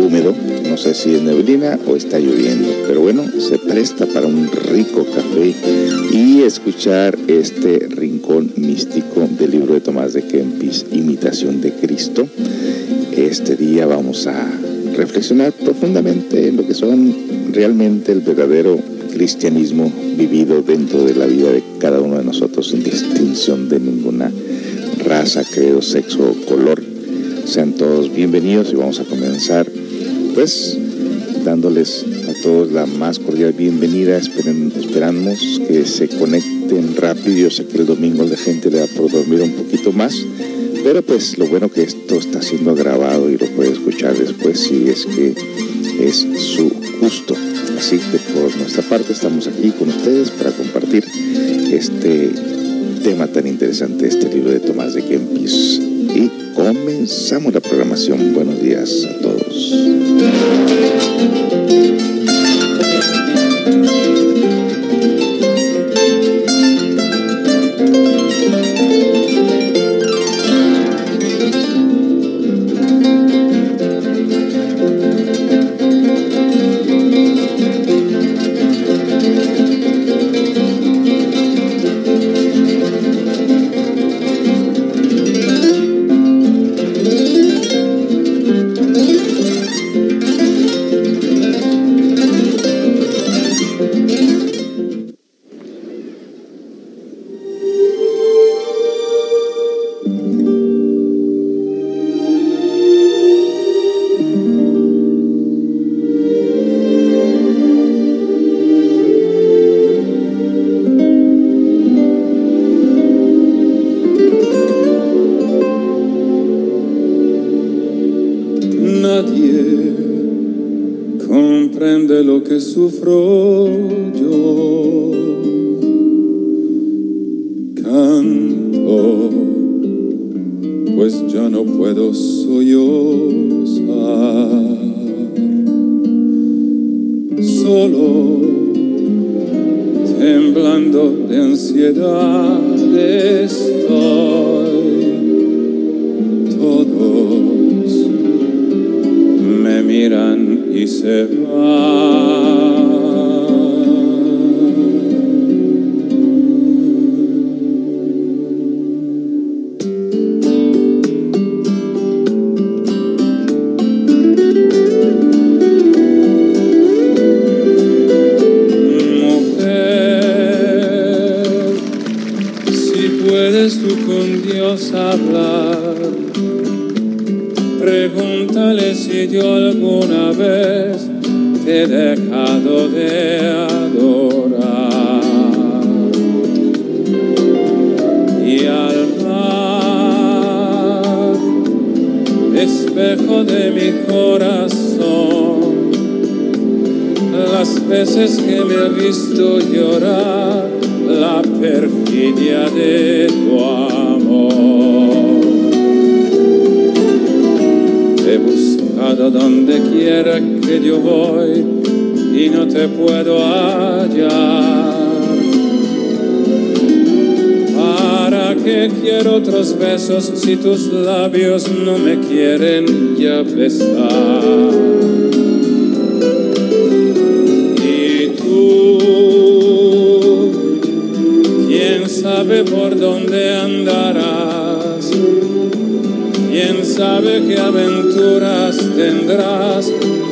húmedo. No sé si es neblina o está lloviendo, pero bueno, se presta para un rico café y escuchar este rincón místico del libro de Tomás de Kempis, Imitación de Cristo. Este día vamos a reflexionar profundamente en lo que son realmente el verdadero cristianismo vivido dentro de la vida de cada uno de nosotros sin distinción de ninguna raza, credo, sexo o color. Sean todos bienvenidos y vamos a comenzar pues dándoles a todos la más cordial bienvenida. esperamos que se conecten rápido. Yo sé que el domingo la gente le da por dormir un poquito más pero pues lo bueno que esto está siendo grabado y lo puede escuchar después si es que es su gusto. Así que por nuestra parte estamos aquí con ustedes para compartir este tema tan interesante, este libro de Tomás de Kempis. Y comenzamos la programación. Buenos días a todos. Miran y se van. Si tus labios no me quieren ya besar. Y tú, quién sabe por dónde andarás, quién sabe qué aventuras tendrás,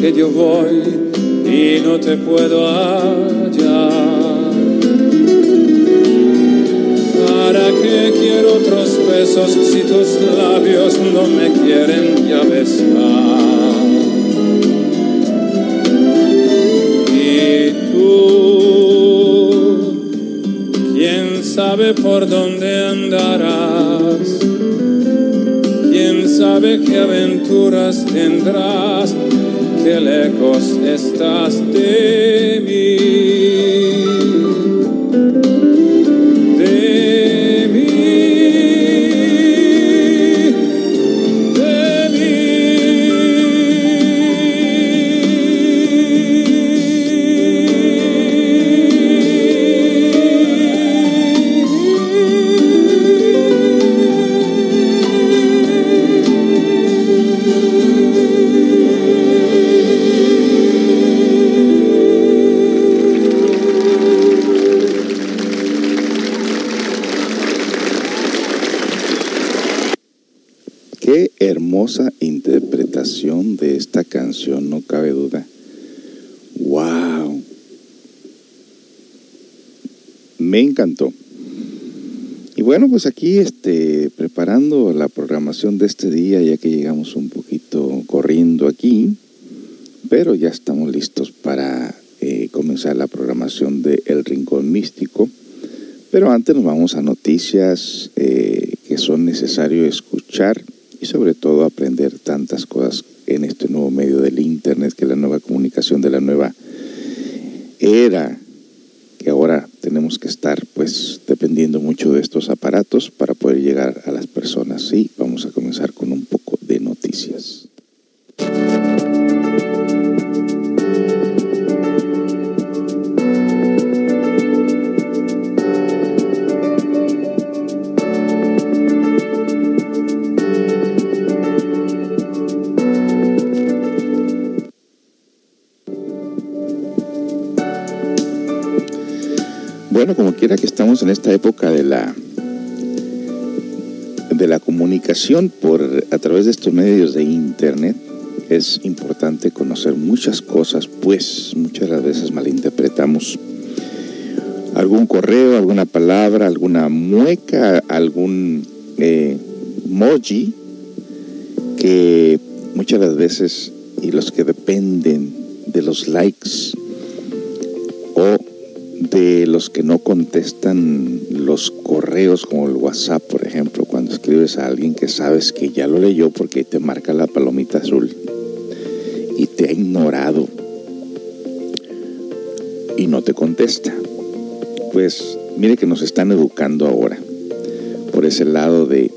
que yo voy y no te puedo hallar. ¿Para qué quiero otros besos si tus labios no me quieren ya besar? Y tú, quién sabe por dónde andarás, quién sabe qué aventuras tendrás Qué lejos estás de mí. Bueno, pues aquí este, preparando la programación de este día, ya que llegamos un poquito corriendo aquí, pero ya estamos listos para eh, comenzar la programación de El Rincón Místico. Pero antes nos vamos a noticias eh, que son necesario escuchar y sobre todo aprender tantas cosas en este nuevo medio del Internet, que es la nueva comunicación de la nueva era, que ahora tenemos que estar pues dependiendo mucho de estos aparatos para poder llegar a las personas. Sí, vamos a comenzar en esta época de la de la comunicación por a través de estos medios de internet, es importante conocer muchas cosas, pues muchas veces malinterpretamos algún correo, alguna palabra, alguna mueca, algún eh, emoji que muchas las veces y los que dependen de los likes de los que no contestan los correos como el WhatsApp, por ejemplo, cuando escribes a alguien que sabes que ya lo leyó porque te marca la palomita azul y te ha ignorado y no te contesta. Pues mire que nos están educando ahora por ese lado de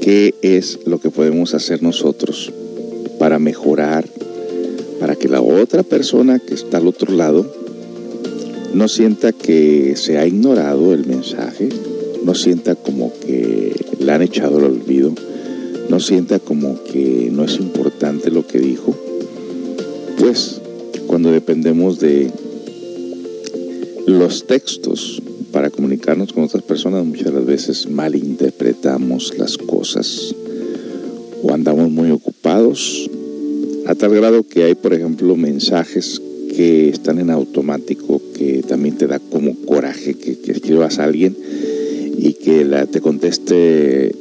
qué es lo que podemos hacer nosotros para mejorar, para que la otra persona que está al otro lado no sienta que se ha ignorado el mensaje, no sienta como que le han echado el olvido, no sienta como que no es importante lo que dijo, pues cuando dependemos de los textos para comunicarnos con otras personas, muchas las veces malinterpretamos las cosas o andamos muy ocupados, a tal grado que hay, por ejemplo, mensajes que están en automático, también te da como coraje que, escribas a alguien y que la, te conteste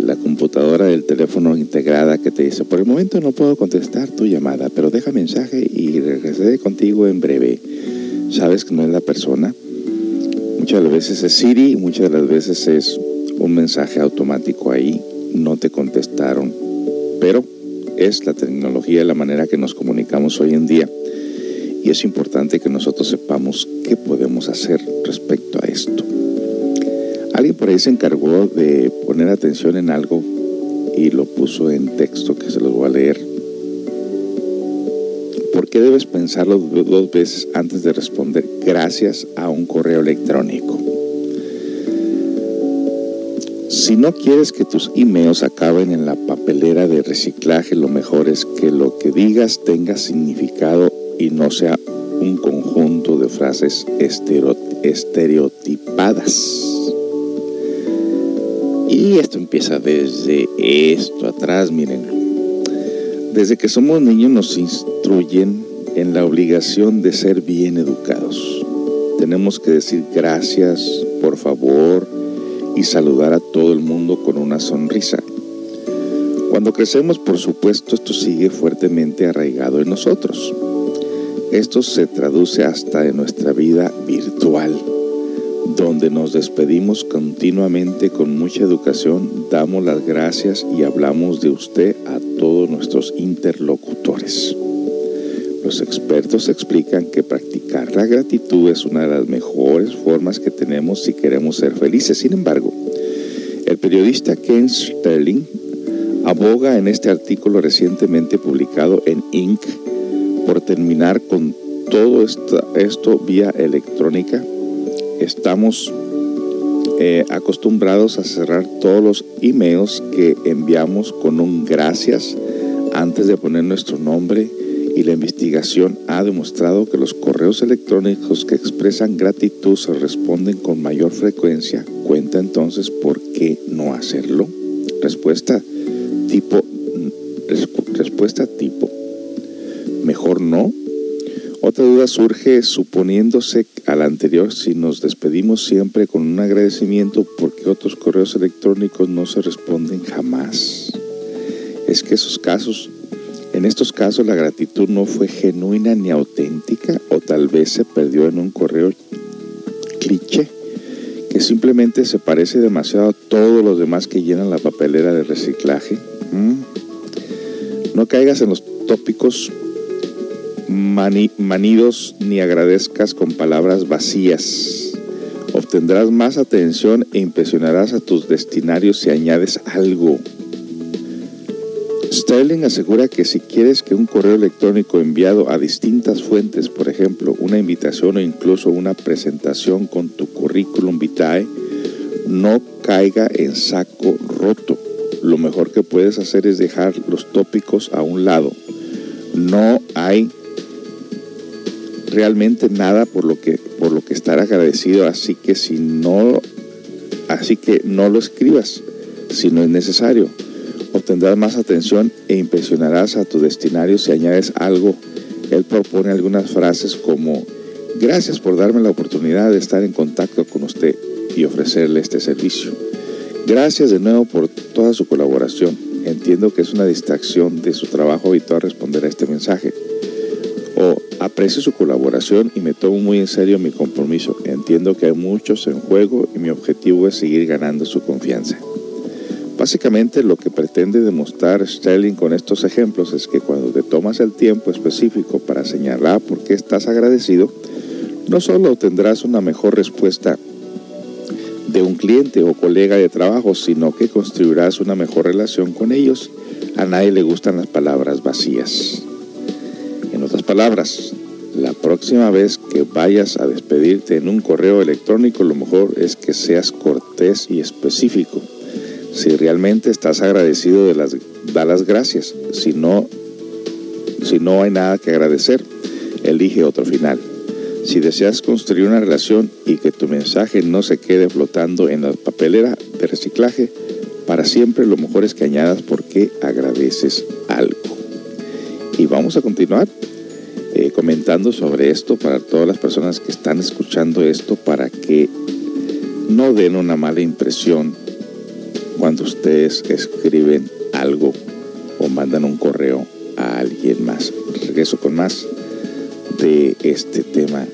la computadora del teléfono integrada que te dice, por el momento no puedo contestar tu llamada, pero deja mensaje y regresaré contigo en breve. Sabes que no es la persona. Muchas veces es Siri, muchas de las veces es un mensaje automático ahí, no te contestaron, pero es la tecnología, la manera que nos comunicamos hoy en día y es importante que nosotros sepamos podemos hacer respecto a esto. Alguien por ahí se encargó de poner atención en algo y lo puso en texto que se los voy a leer. ¿Por qué debes pensarlo dos veces antes de responder gracias a un correo electrónico? Si no quieres que tus emails acaben en la papelera de reciclaje, lo mejor es que lo que digas tenga significado y no sea un conjunto de frases estereotipadas. Y esto empieza desde esto atrás, miren. Desde que somos niños nos instruyen en la obligación de ser bien educados. Tenemos que decir gracias, por favor y saludar a todo el mundo con una sonrisa. Cuando crecemos, por supuesto, esto sigue fuertemente arraigado en nosotros. Esto se traduce hasta en nuestra vida virtual. donde nos despedimos continuamente con mucha educación, damos las gracias y hablamos de usted a todos nuestros interlocutores. Los expertos explican que practicar la gratitud es una de las mejores formas que tenemos si queremos ser felices. Sin embargo, el periodista Ken Sterling aboga en este artículo recientemente publicado en Inc. por terminar con todo esto, vía electrónica. Estamos eh, acostumbrados a cerrar todos los emails que enviamos con un gracias antes de poner nuestro nombre y la investigación ha demostrado que los correos electrónicos que expresan gratitud se responden con mayor frecuencia. Cuenta entonces por qué no hacerlo. Respuesta tipo respuesta tipo mejor no otra duda surge suponiéndose al anterior si nos despedimos siempre con un agradecimiento porque otros correos electrónicos no se responden jamás. Es que esos casos, en estos casos la gratitud no fue genuina ni auténtica o tal vez se perdió en un correo cliché que simplemente se parece demasiado a todos los demás que llenan la papelera de reciclaje. ¿Mm? No caigas en los tópicos manidos ni agradezcas con palabras vacías. Obtendrás más atención e impresionarás a tus destinarios si añades algo. Sterling asegura que si quieres que un correo electrónico enviado a distintas fuentes, por ejemplo, una invitación o incluso una presentación con tu currículum vitae, no caiga en saco roto. Lo mejor que puedes hacer es dejar los tópicos a un lado. No hay realmente nada por lo que por lo que estar agradecido, así que si no así que no lo escribas si no es necesario. Obtendrás más atención e impresionarás a tu destinario si añades algo. Él propone algunas frases como gracias por darme la oportunidad de estar en contacto con usted y ofrecerle este servicio. Gracias de nuevo por toda su colaboración. Entiendo que es una distracción de su trabajo habitual responder a este mensaje. Aprecio su colaboración y me tomo muy en serio mi compromiso. Entiendo que hay muchos en juego y mi objetivo es seguir ganando su confianza. Básicamente lo que pretende demostrar Sterling con estos ejemplos es que cuando te tomas el tiempo específico para señalar por qué estás agradecido, no solo tendrás una mejor respuesta de un cliente o colega de trabajo, sino que construirás una mejor relación con ellos. A nadie le gustan las palabras vacías. Palabras, la próxima vez que vayas a despedirte en un correo electrónico, lo mejor es que seas cortés y específico. Si realmente estás agradecido, de las, da las gracias. Si no, si no hay nada que agradecer, elige otro final. Si deseas construir una relación y que tu mensaje no se quede flotando en la papelera de reciclaje, para siempre lo mejor es que añadas por qué agradeces algo. Y vamos a continuar comentando sobre esto para todas las personas que están escuchando esto para que no den una mala impresión cuando ustedes escriben algo o mandan un correo a alguien más. Regreso con más de este tema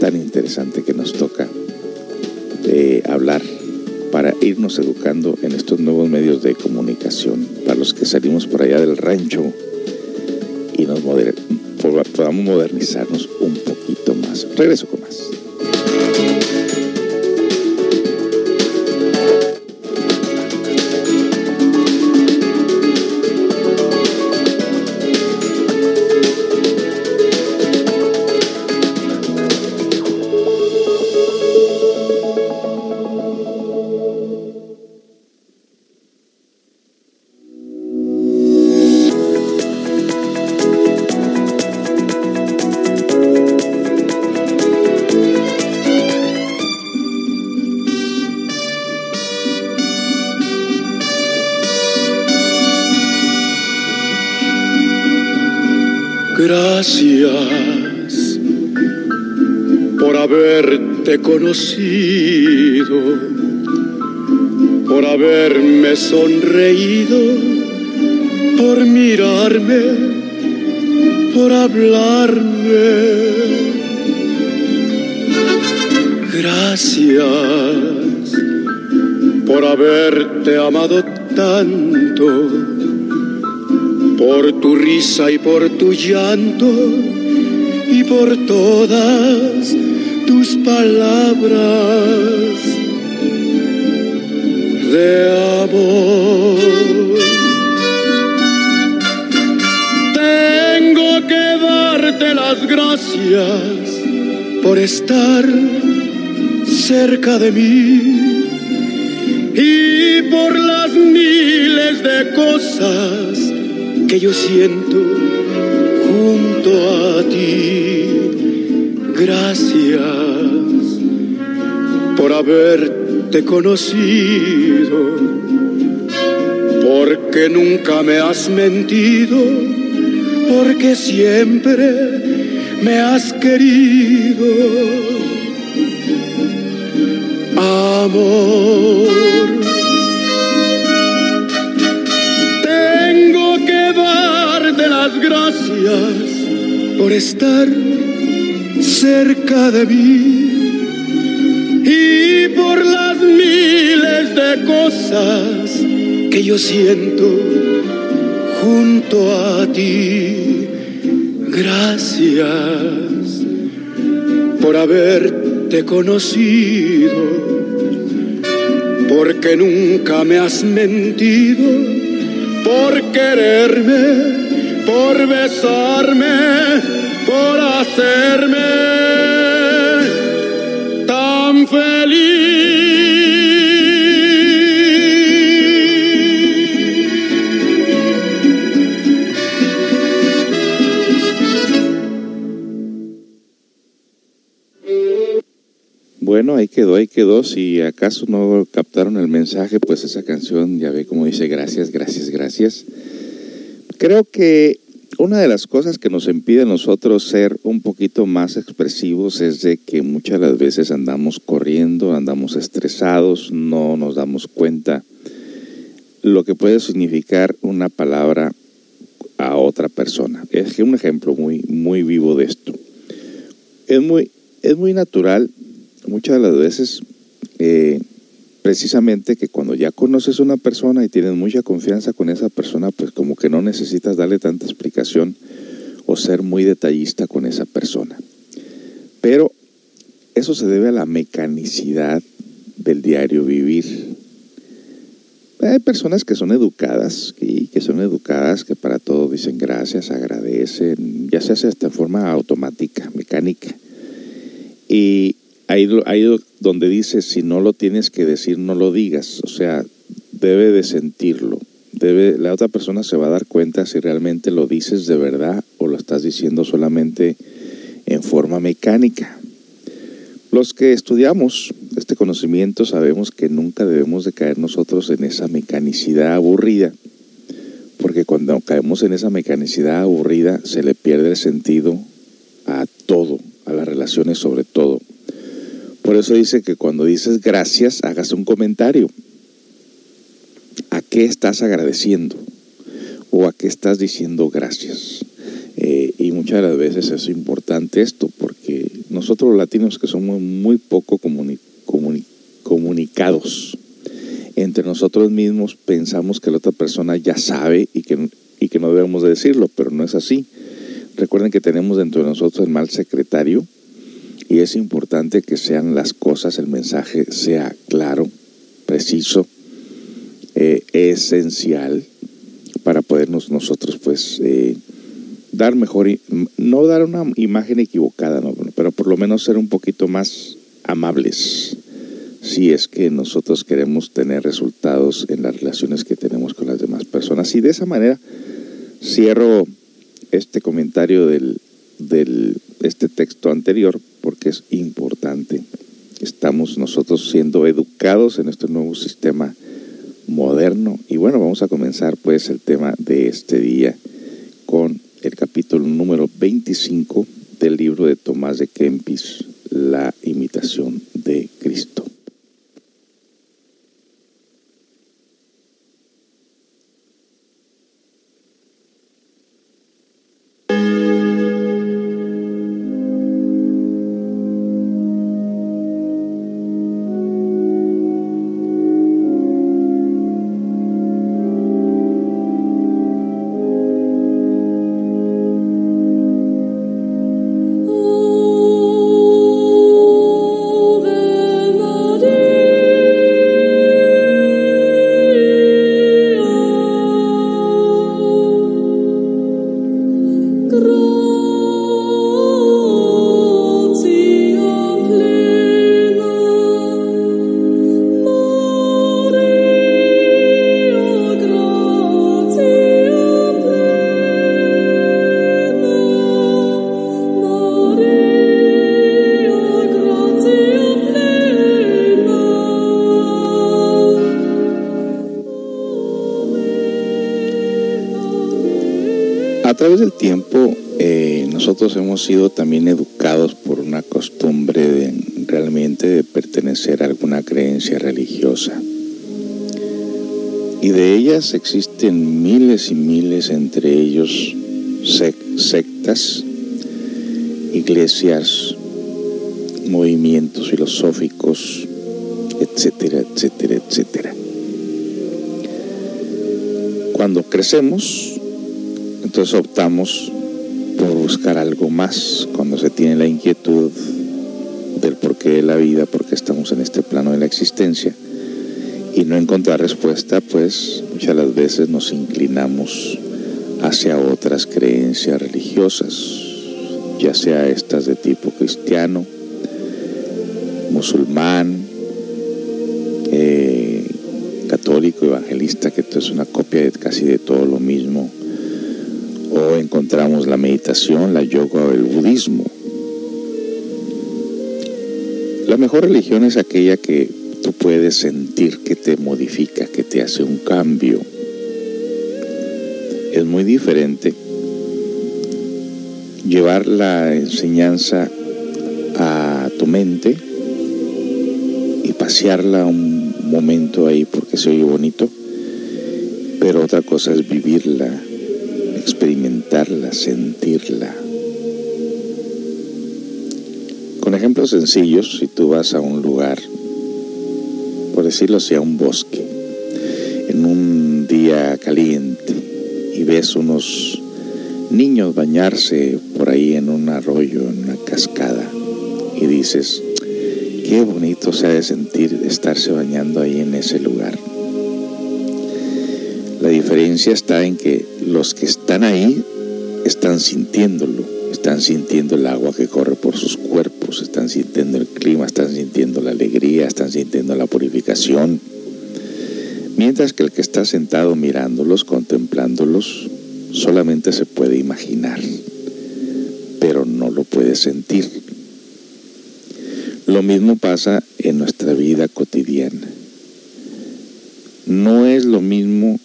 tan interesante que nos toca de hablar para irnos educando en estos nuevos medios de comunicación, para los que salimos por allá del rancho y nos podamos modernizarnos un poquito más. Regreso con más. Conocido, por haberme sonreído, por mirarme, por hablarme. Gracias por haberte amado tanto, por tu risa y por tu llanto y por todas palabras de amor. Tengo que darte las gracias por estar cerca de mí y por las miles de cosas que yo siento junto a ti. Gracias por haberte conocido, porque nunca me has mentido, porque siempre me has querido. Amor. Tengo que darte las gracias por estar cerca de mí cosas que yo siento junto a ti. Gracias por haberte conocido, porque nunca me has mentido, por quererme, por besarme, por hacerme quedó, ahí quedó. Si acaso no captaron el mensaje, pues esa canción ya ve como dice gracias, gracias, gracias. Creo que una de las cosas que nos impide a nosotros ser un poquito más expresivos es de que muchas de las veces andamos corriendo, andamos estresados, no nos damos cuenta lo que puede significar una palabra a otra persona. Es un ejemplo muy, muy vivo de esto. Es muy, es muy natural muchas de las veces eh, precisamente que cuando ya conoces a una persona y tienes mucha confianza con esa persona, pues como que no necesitas darle tanta explicación o ser muy detallista con esa persona. Pero eso se debe a la mecanicidad del diario vivir. Hay personas que son educadas y que son educadas que para todo dicen gracias, agradecen, ya se hace hasta en forma automática, mecánica. Y ahí, ahí donde dice, si no lo tienes que decir, no lo digas. O sea, debe de sentirlo. Debe, la otra persona se va a dar cuenta si realmente lo dices de verdad o lo estás diciendo solamente en forma mecánica. Los que estudiamos este conocimiento sabemos que nunca debemos de caer nosotros en esa mecanicidad aburrida, porque cuando caemos en esa mecanicidad aburrida se le pierde el sentido a todo, a las relaciones sobre todo. Por eso dice que cuando dices gracias, hagas un comentario. ¿A qué estás agradeciendo? ¿O a qué estás diciendo gracias? Eh, y muchas de las veces es importante esto, porque nosotros los latinos que somos muy poco comuni comuni comunicados entre nosotros mismos, pensamos que la otra persona ya sabe y que, y que no debemos de decirlo, pero no es así. Recuerden que tenemos dentro de nosotros el mal secretario, y es importante que sean las cosas, el mensaje sea claro, preciso, eh, esencial para podernos nosotros pues eh, dar mejor, no dar una imagen equivocada, ¿no? pero por lo menos ser un poquito más amables si es que nosotros queremos tener resultados en las relaciones que tenemos con las demás personas. Y de esa manera cierro este comentario del, del este texto anterior porque es importante. Estamos nosotros siendo educados en este nuevo sistema moderno. Y bueno, vamos a comenzar pues el tema de este día con el capítulo número 25 del libro de Tomás de Kempis, La imitación de Cristo. Hemos sido también educados por una costumbre realmente de pertenecer a alguna creencia religiosa. Y de ellas existen miles y miles, entre ellos sectas, iglesias, movimientos filosóficos, etcétera, etcétera, etcétera. Cuando crecemos, entonces optamos buscar algo más cuando se tiene la inquietud del porqué de la vida, por qué estamos en este plano de la existencia y no encontrar respuesta, pues muchas las veces nos inclinamos hacia otras creencias religiosas, ya sea estas de tipo cristiano, musulmán, la meditación, la yoga o el budismo. La mejor religión es aquella que tú puedes sentir que te modifica, que te hace un cambio. Es muy diferente llevar la enseñanza a tu mente y pasearla un momento ahí porque se oye bonito, pero otra cosa es vivirla, experimentarla, sentirla. Con ejemplos sencillos, si tú vas a un lugar, por decirlo así, a un bosque, en un día caliente, y ves unos niños bañarse por ahí en un arroyo, en una cascada, y dices, qué bonito se ha de sentir estarse bañando ahí en ese lugar. La diferencia está en que los que están ahí están sintiéndolo, están sintiendo el agua que corre por sus cuerpos, están sintiendo el clima, están sintiendo la alegría, están sintiendo la purificación. Mientras que el que está sentado mirándolos, contemplándolos, solamente se puede imaginar, pero no lo puede sentir. Lo mismo pasa en nuestra vida cotidiana. No es lo mismo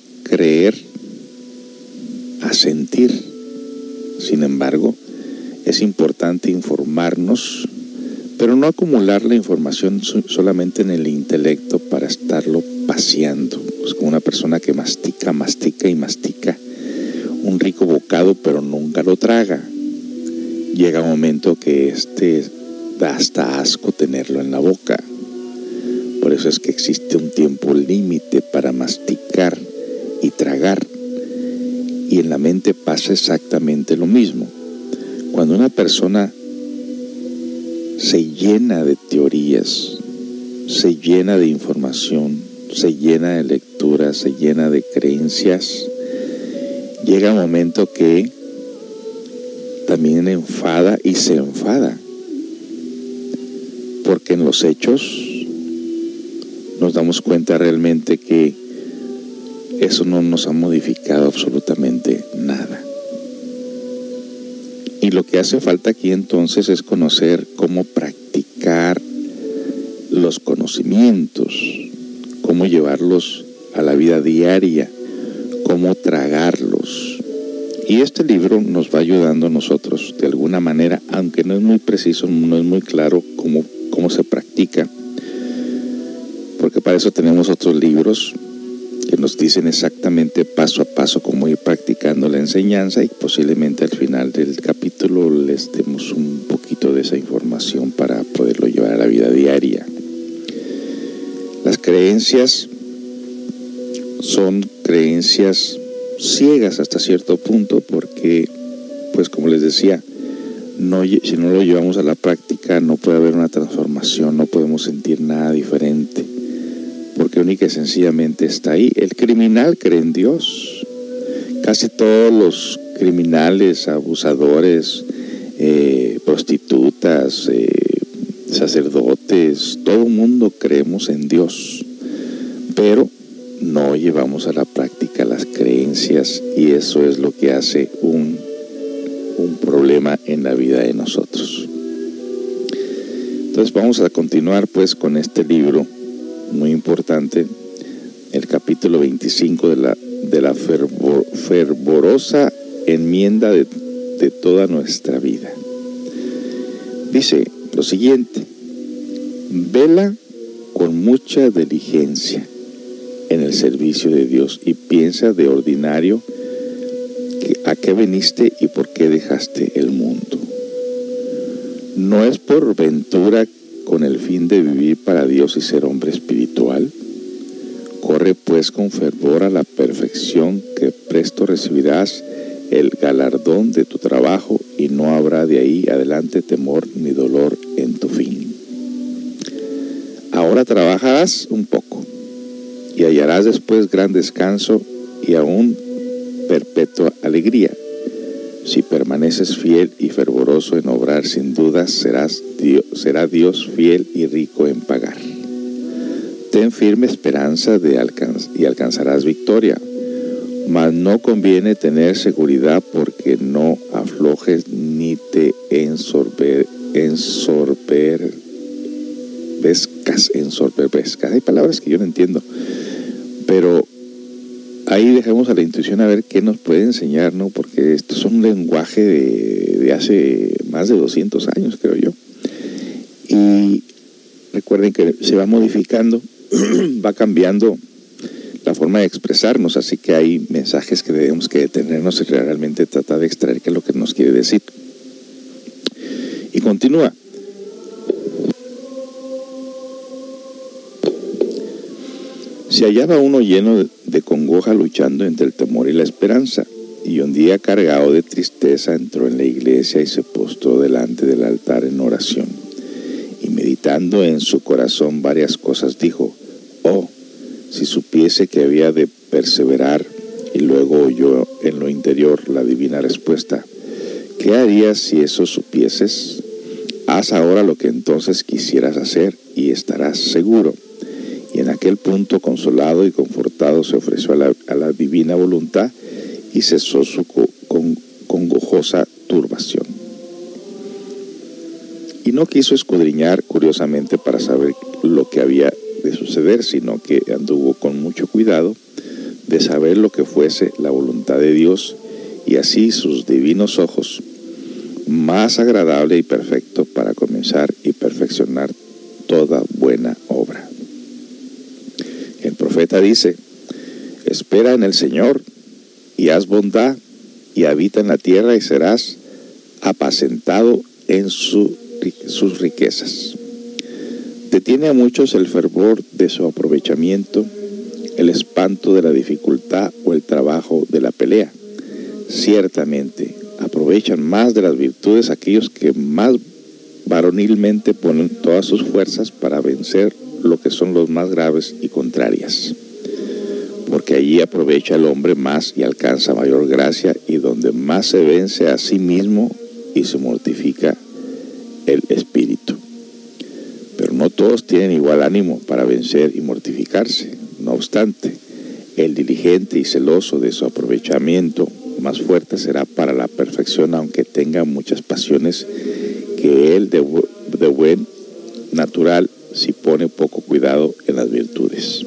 acumular la información solamente en el intelecto para estarlo paseando. Es como una persona que mastica, mastica y mastica un rico bocado, pero nunca lo traga. Llega un momento que este da hasta asco tenerlo en la boca. Por eso es que existe un tiempo límite para masticar y tragar. Y en la mente pasa exactamente lo mismo. Cuando una persona llena de teorías, se llena de información, se llena de lecturas, se llena de creencias, llega un momento que también enfada y se enfada. Porque en los hechos nos damos cuenta realmente que eso no nos ha modificado absolutamente nada. Y lo que hace falta aquí entonces es conocer cómo practicar conocimientos, cómo llevarlos a la vida diaria, cómo tragarlos. Y este libro nos va ayudando a nosotros de alguna manera, aunque no es muy preciso, no es muy claro cómo, cómo se practica, porque para eso tenemos otros libros que nos dicen exactamente paso a paso cómo ir practicando la enseñanza y posiblemente al final del capítulo les demos un poquito de esa información para poderlo llevar a la vida diaria. Creencias son creencias ciegas hasta cierto punto porque, pues como les decía, si no lo llevamos a la práctica no puede haber una transformación, no podemos sentir nada diferente porque única y sencillamente está ahí. El criminal cree en Dios. Casi todos los criminales, abusadores, eh, prostitutas, eh, sacerdotes, todo mundo creemos en Dios, pero no llevamos a la práctica las creencias y eso es lo que hace un, un problema en la vida de nosotros. Entonces vamos a continuar pues con este libro muy importante, el capítulo 25 de la, de la fervorosa enmienda de, de toda nuestra vida. Dice lo siguiente, vela con mucha diligencia en el servicio de Dios y piensa de ordinario a qué viniste y por qué dejaste el mundo. No es por ventura con el fin de vivir para Dios y ser hombre espiritual. Corre pues con fervor a la perfección que presto recibirás el galardón de tu trabajo y no habrá de ahí adelante temor ni dolor en tu fin. Ahora trabajarás un poco y hallarás después gran descanso y aún perpetua alegría. Si permaneces fiel y fervoroso en obrar, sin duda serás Dios, será Dios fiel y rico en pagar. Ten firme esperanza de alcanz y alcanzarás victoria. Mas no conviene tener seguridad porque no aflojes ni te ensorber, ensorbervezcas, ensorbervezcas. Hay palabras que yo no entiendo, pero ahí dejamos a la intuición a ver qué nos puede enseñar, ¿no? Porque esto es un lenguaje de, de hace más de 200 años, creo yo. Y recuerden que se va modificando, va cambiando la forma de expresarnos, así que hay mensajes que debemos que detenernos y realmente tratar de extraer qué es lo que nos quiere decir. Y continúa. Se hallaba uno lleno de congoja luchando entre el temor y la esperanza, y un día cargado de tristeza entró en la iglesia y se postró delante del altar en oración. Y meditando en su corazón varias cosas dijo, oh, si supiese que había de perseverar, y luego oyó en lo interior la divina respuesta, ¿qué harías si eso supieses? Haz ahora lo que entonces quisieras hacer y estarás seguro y en aquel punto, consolado y confortado, se ofreció a la, divina voluntad y cesó su con, congojosa turbación. Y no quiso escudriñar curiosamente para saber lo que había de suceder, sino que anduvo con mucho cuidado de saber lo que fuese la voluntad de Dios y así sus divinos ojos, más agradable y perfecto para comenzar y perfeccionar toda buena obra. El profeta dice, espera en el Señor y haz bondad y habita en la tierra y serás apacentado en su, sus riquezas. Detiene a muchos el fervor de su aprovechamiento, el espanto de la dificultad o el trabajo de la pelea. Ciertamente, aprovechan más de las virtudes aquellos que más varonilmente ponen todas sus fuerzas para vencer lo que son los más graves y contrarias. Porque allí aprovecha el hombre más y alcanza mayor gracia y donde más se vence a sí mismo y se mortifica el espíritu. Todos tienen igual ánimo para vencer y mortificarse. No obstante, el diligente y celoso de su aprovechamiento más fuerte será para la perfección, aunque tenga muchas pasiones que él de, buen natural si pone poco cuidado en las virtudes.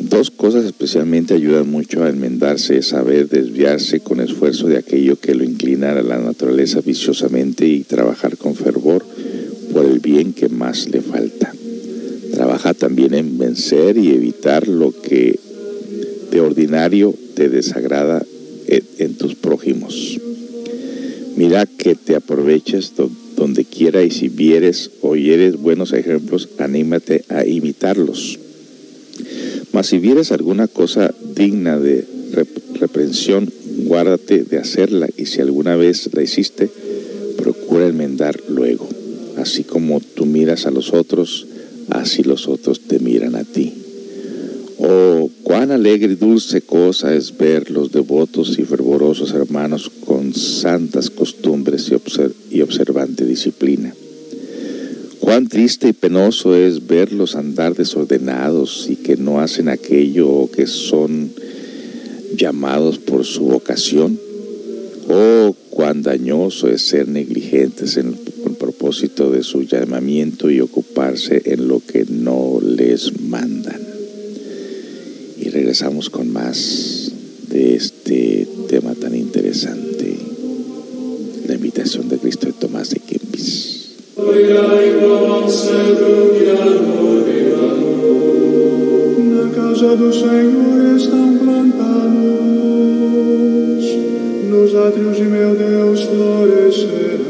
Dos cosas especialmente ayudan mucho a enmendarse, es saber desviarse con esfuerzo de aquello que lo inclina a la naturaleza viciosamente y trabajar con bien que más le falta. Trabaja también en vencer y evitar lo que de ordinario te desagrada en tus prójimos. Mira que te aproveches donde quiera y si vieres o oyeres buenos ejemplos, anímate a imitarlos. Mas si vieres alguna cosa digna de reprensión, guárdate de hacerla y si alguna vez la hiciste, procura enmendar luego. Así como tú miras a los otros, así los otros te miran a ti. Oh, cuán alegre y dulce cosa es ver los devotos y fervorosos hermanos con santas costumbres y, observ y observante disciplina. Cuán triste y penoso es verlos andar desordenados y que no hacen aquello que son llamados por su vocación. Oh, cuán dañoso es ser negligentes en propósito de su llamamiento y ocuparse en lo que no les mandan. Y regresamos con más de este tema tan interesante, la invitación de Cristo de Tomás de Kempis. Na casa do Senhor estão plantados, nos átrios de meu Deus florescerão.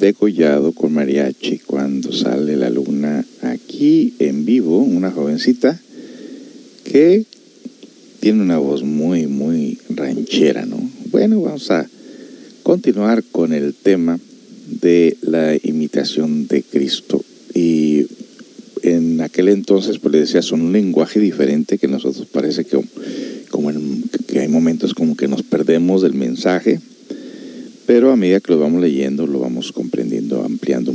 Degollado con mariachi cuando sale la luna aquí en vivo, una jovencita que tiene una voz muy, muy ranchera, ¿no? Bueno, vamos a continuar con el tema de la imitación de Cristo. Y en aquel entonces, pues le decía, son un lenguaje diferente que nosotros parece que, como que hay momentos como que nos perdemos del mensaje, a medida que lo vamos leyendo, lo vamos comprendiendo, ampliando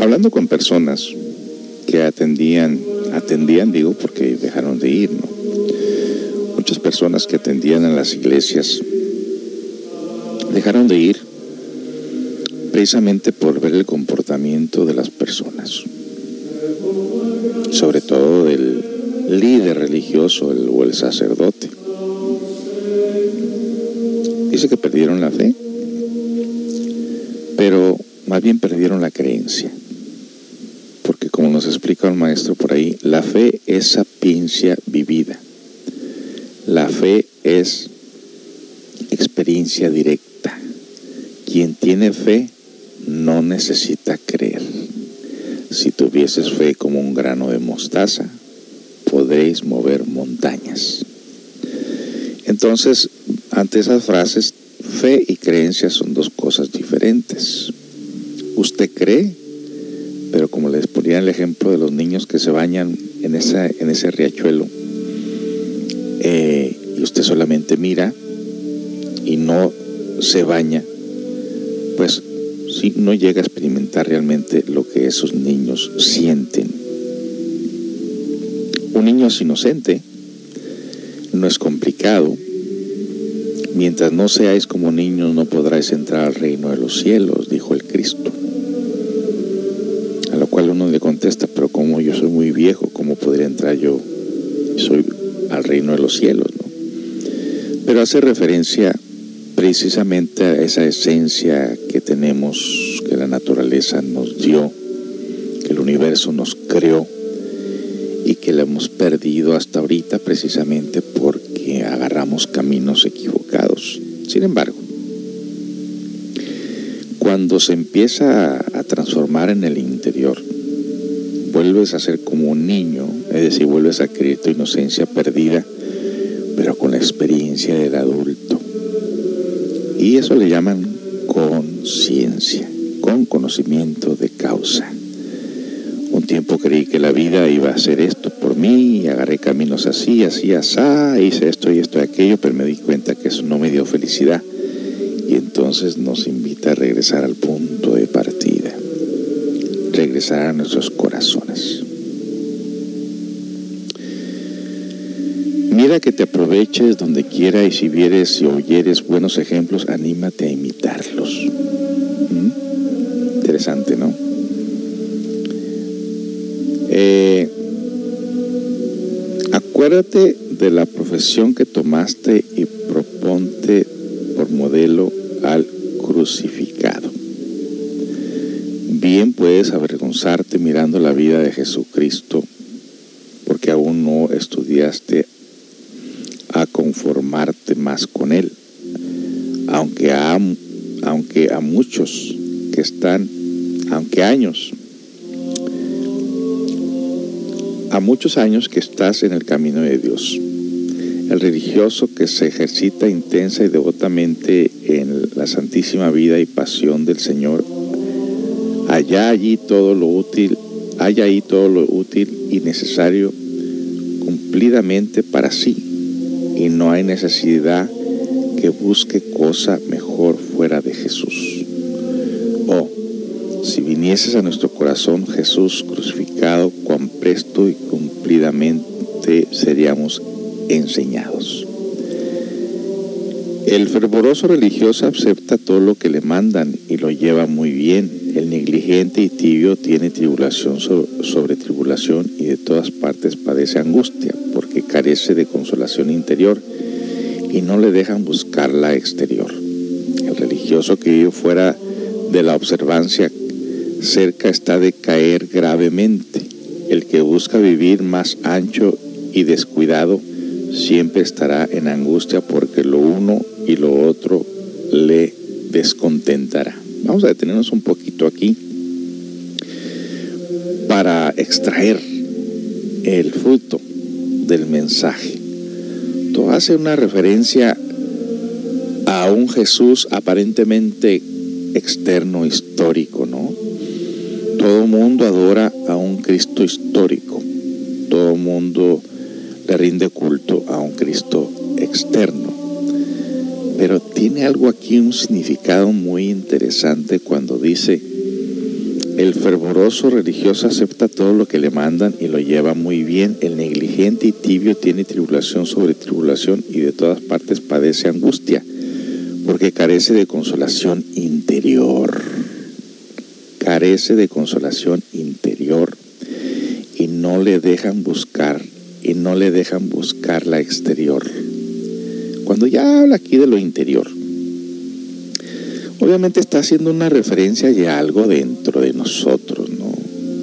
hablando con personas que atendían, atendían digo porque dejaron de ir, ¿no? Muchas personas que atendían en las iglesias dejaron de ir precisamente por ver el comportamiento de las personas, sobre todo del líder religioso o el sacerdote. Dice que perdieron la fe, pero más bien perdieron la creencia. Explica el maestro por ahí, la fe es sapiencia vivida. La fe es experiencia directa. Quien tiene fe no necesita creer. Si tuvieses fe como un grano de mostaza, podréis mover montañas. Entonces, ante esas frases, fe y creencia son dos cosas diferentes. Usted cree, el ejemplo de los niños que se bañan en, en ese riachuelo, eh, y usted solamente mira y no se baña, pues sí, no llega a experimentar realmente lo que esos niños sienten. Un niño es inocente, no es complicado. Mientras no seáis como niños no podráis entrar al reino de los cielos, los cielos, ¿no? Pero hace referencia precisamente a esa esencia que tenemos, que la naturaleza nos dio, que el universo nos creó y que la hemos perdido hasta ahorita precisamente porque agarramos caminos equivocados. Sin embargo, cuando se empieza a transformar en el interior, vuelves a ser como un niño, es decir, vuelves a creer tu inocencia perdida, experiencia del adulto. Y eso le llaman conciencia, con conocimiento de causa. Un tiempo creí que la vida iba a hacer esto por mí, agarré caminos así, así, así, hice esto y esto y aquello, pero me di cuenta que eso no me dio felicidad. Y entonces nos invita a regresar al punto de partida, regresar a nuestros corazones. Aproveches donde quiera y si vieres y oyeres buenos ejemplos, anímate a imitarlos. ¿Mm? Interesante, ¿no? Eh, acuérdate de la profesión que tomaste y proponte por modelo al crucificado. Bien puedes avergonzarte mirando la vida de Jesucristo porque aún no estudiaste a conformarte más con Él. Aunque a, aunque a muchos que están, aunque a muchos años que estás en el camino de Dios. El religioso que se ejercita intensa y devotamente en la santísima vida y pasión del Señor, allá allí todo lo útil, haya ahí todo lo útil y necesario cumplidamente para sí y no hay necesidad que busque cosa mejor fuera de Jesús. Oh, si vinieses a nuestro corazón Jesús crucificado, cuán presto y cumplidamente seríamos enseñados. El fervoroso religioso acepta todo lo que le mandan y lo lleva muy bien. El negligente y tibio tiene tribulación sobre tribulación y de todas partes padece angustia porque carece de consolación interior y no le dejan buscar la exterior. El religioso que vive fuera la observancia cerca está de caer gravemente. El que busca vivir más ancho y descuidado siempre estará en angustia porque lo uno y lo otro le descontentará. Vamos a detenernos un poquito aquí para extraer el fruto del mensaje. Todo hace una referencia a un Jesús aparentemente externo, histórico, ¿no? Todo mundo adora a un Cristo histórico. Todo mundo le rinde culto a un Cristo externo. Pero tiene algo aquí, un significado muy interesante cuando dice, El fervoroso religioso acepta todo lo que le mandan y lo lleva muy bien. El negligente y tibio tiene tribulación sobre tribulación y de todas partes padece angustia, porque carece de consolación. Carece de consolación interior y no le dejan buscar y no le dejan buscar la exterior. Cuando ya habla aquí de lo interior, obviamente está haciendo una referencia ya a algo dentro de nosotros, ¿no?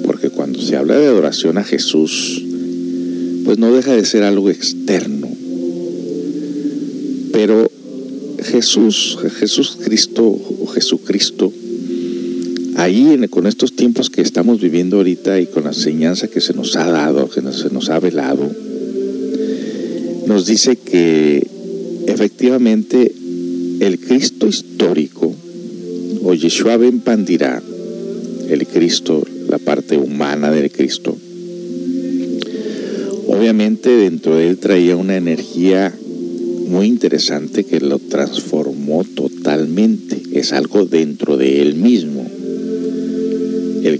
Porque cuando se habla de adoración a Jesús, pues no deja de ser algo externo. Pero Jesús, Jesús Cristo o Jesucristo, ahí con estos tiempos que estamos viviendo ahorita y con la enseñanza que se nos ha dado, que se nos ha velado, nos dice que efectivamente el Cristo histórico o Yeshua Ben Pandirá, el Cristo, la parte humana del Cristo, obviamente dentro de él traía una energía muy interesante que lo transformó totalmente. Es algo dentro de él mismo.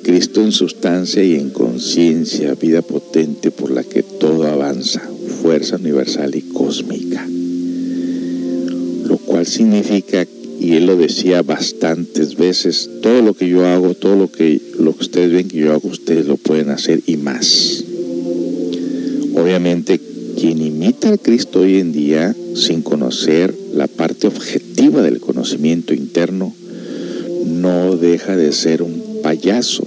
Cristo en sustancia y en conciencia, vida potente por la que todo avanza, fuerza universal y cósmica. Lo cual significa y él lo decía bastantes veces, todo lo que yo hago, todo lo que, lo que ustedes ven que yo hago, ustedes lo pueden hacer y más. Obviamente, quien imita al Cristo hoy en día sin conocer la parte objetiva del conocimiento interno, no deja de ser un payaso,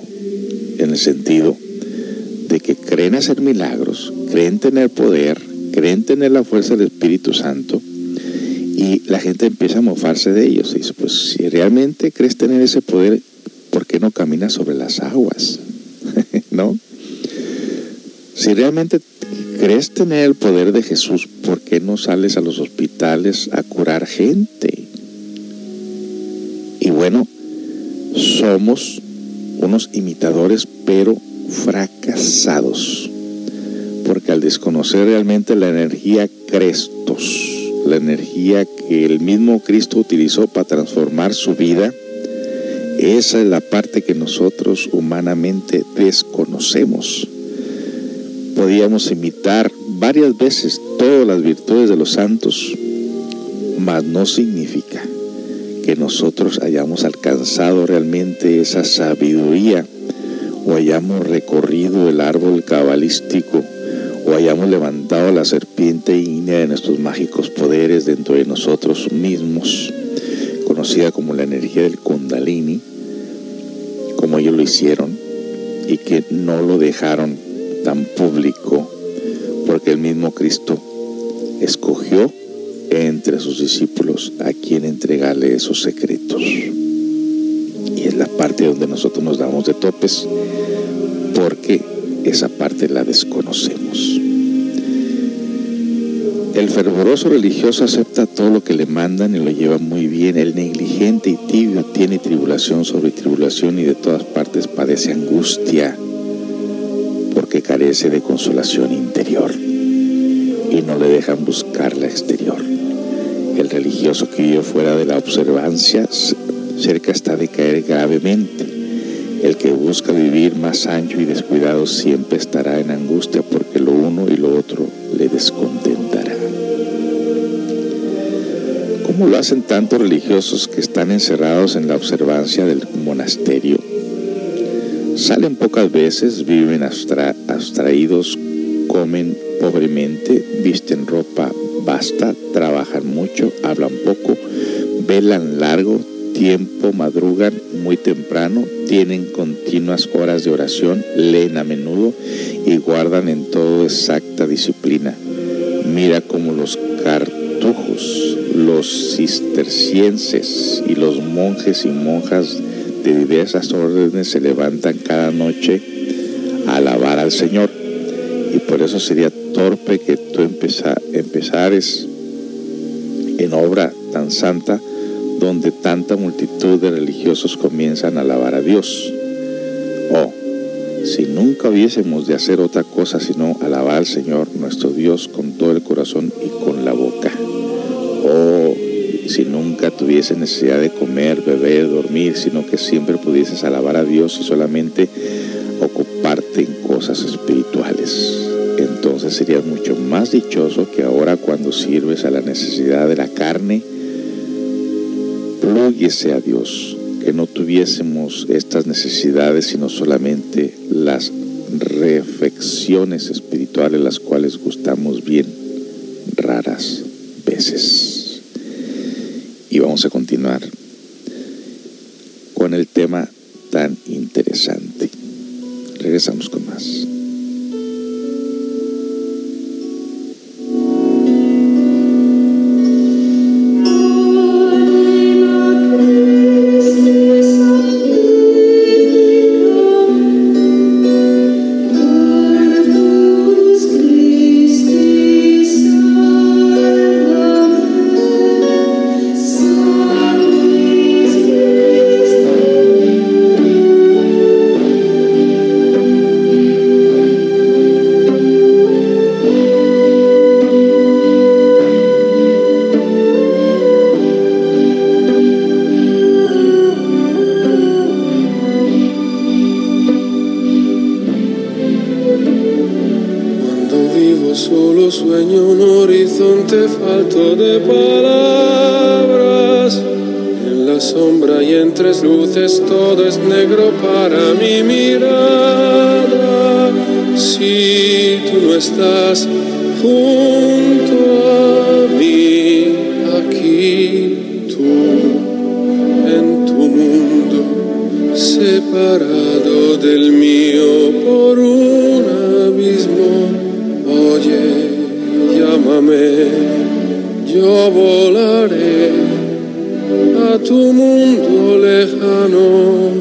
en el sentido de que creen hacer milagros, creen tener poder, creen tener la fuerza del Espíritu Santo, y la gente empieza a mofarse de ellos. Y dice, pues si realmente crees tener ese poder, ¿por qué no caminas sobre las aguas? ¿No? Si realmente crees tener el poder de Jesús, ¿por qué no sales a los hospitales a curar gente? Y bueno, somos unos imitadores, pero fracasados. Porque al desconocer realmente la energía Crestos, la energía que el mismo Cristo utilizó para transformar su vida, esa es la parte que nosotros humanamente desconocemos. Podíamos imitar varias veces todas las virtudes de los santos, mas no significa que nosotros hayamos alcanzado realmente esa sabiduría o hayamos recorrido el árbol cabalístico o hayamos levantado la serpiente ígnea de nuestros mágicos poderes dentro de nosotros mismos, conocida como la energía del kundalini, como ellos lo hicieron, y que no lo dejaron tan público, porque el mismo Cristo escogió entre sus discípulos a quien entregarle esos secretos. Y es la parte donde nosotros nos damos de topes, porque esa parte la desconocemos. El fervoroso religioso acepta todo lo que le mandan y lo lleva muy bien. El negligente y tibio tiene tribulación sobre tribulación y de todas partes padece angustia porque carece de consolación interior y no le dejan buscar la exterior. El religioso que vive fuera de la observancia cerca está de caer gravemente. El que busca vivir más ancho y descuidado siempre estará en angustia porque lo uno y lo otro le descontentará. ¿Cómo lo hacen tantos religiosos que están encerrados en la observancia del monasterio? Salen pocas veces, viven abstraídos, comen pobremente, visten ropa basta, trabajan mucho, hablan poco, velan largo tiempo, madrugan muy temprano, tienen continuas horas de oración, leen a menudo y guardan en todo exacta disciplina. Mira cómo los cartujos, los cistercienses y los monjes y monjas de diversas órdenes se levantan cada noche a alabar al Señor. Y por eso sería torpe que tú empezares en obra tan santa donde tanta multitud de religiosos comienzan a alabar a Dios. Oh, si nunca hubiésemos de hacer otra cosa sino alabar al Señor nuestro Dios con todo el corazón y con la boca. Oh, si nunca tuviese necesidad de comer, beber, dormir, sino que siempre pudieses alabar a Dios y solamente ocuparte en cosas espirituales. Entonces serías mucho más dichoso que ahora cuando sirves a la necesidad de la carne, a Dios, que no tuviésemos estas necesidades, sino solamente las reflexiones espirituales, las cuales gustamos bien raras veces. Y vamos a continuar de palabras. En la sombra y en tres luces todo es negro para mi mirada. Si tú no estás junto a mí, aquí tú en tu mundo separado del mío por un abismo. Oye, llámame yo volaré a tu mundo lejano.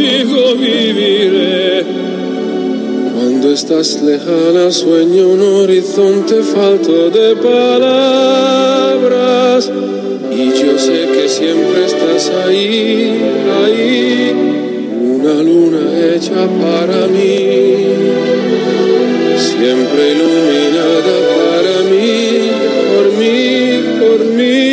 contigo viviré. Cuando estás lejana sueño un horizonte falto de palabras y yo sé que siempre estás ahí, ahí, una luna hecha para mí, siempre iluminada para mí, por mí, por mí.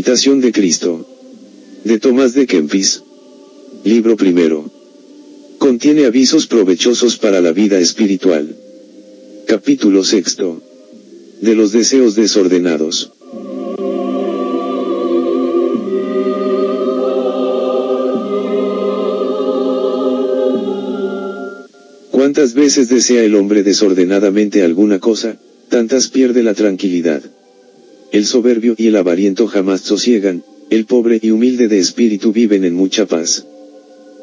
Imitación de Cristo. De Tomás de Kempis. Libro primero. Contiene avisos provechosos para la vida espiritual. Capítulo sexto. De los deseos desordenados. Cuántas veces desea el hombre desordenadamente alguna cosa, tantas pierde la tranquilidad. El soberbio y el avariento jamás sosiegan, el pobre y humilde de espíritu viven en mucha paz.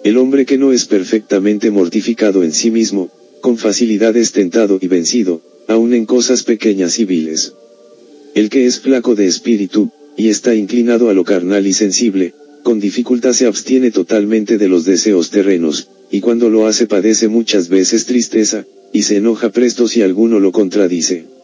El hombre que no es perfectamente mortificado en sí mismo, con facilidad es tentado y vencido, aun en cosas pequeñas y viles. El que es flaco de espíritu, y está inclinado a lo carnal y sensible, con dificultad se abstiene totalmente de los deseos terrenos, y cuando lo hace padece muchas veces tristeza, y se enoja presto si alguno lo contradice.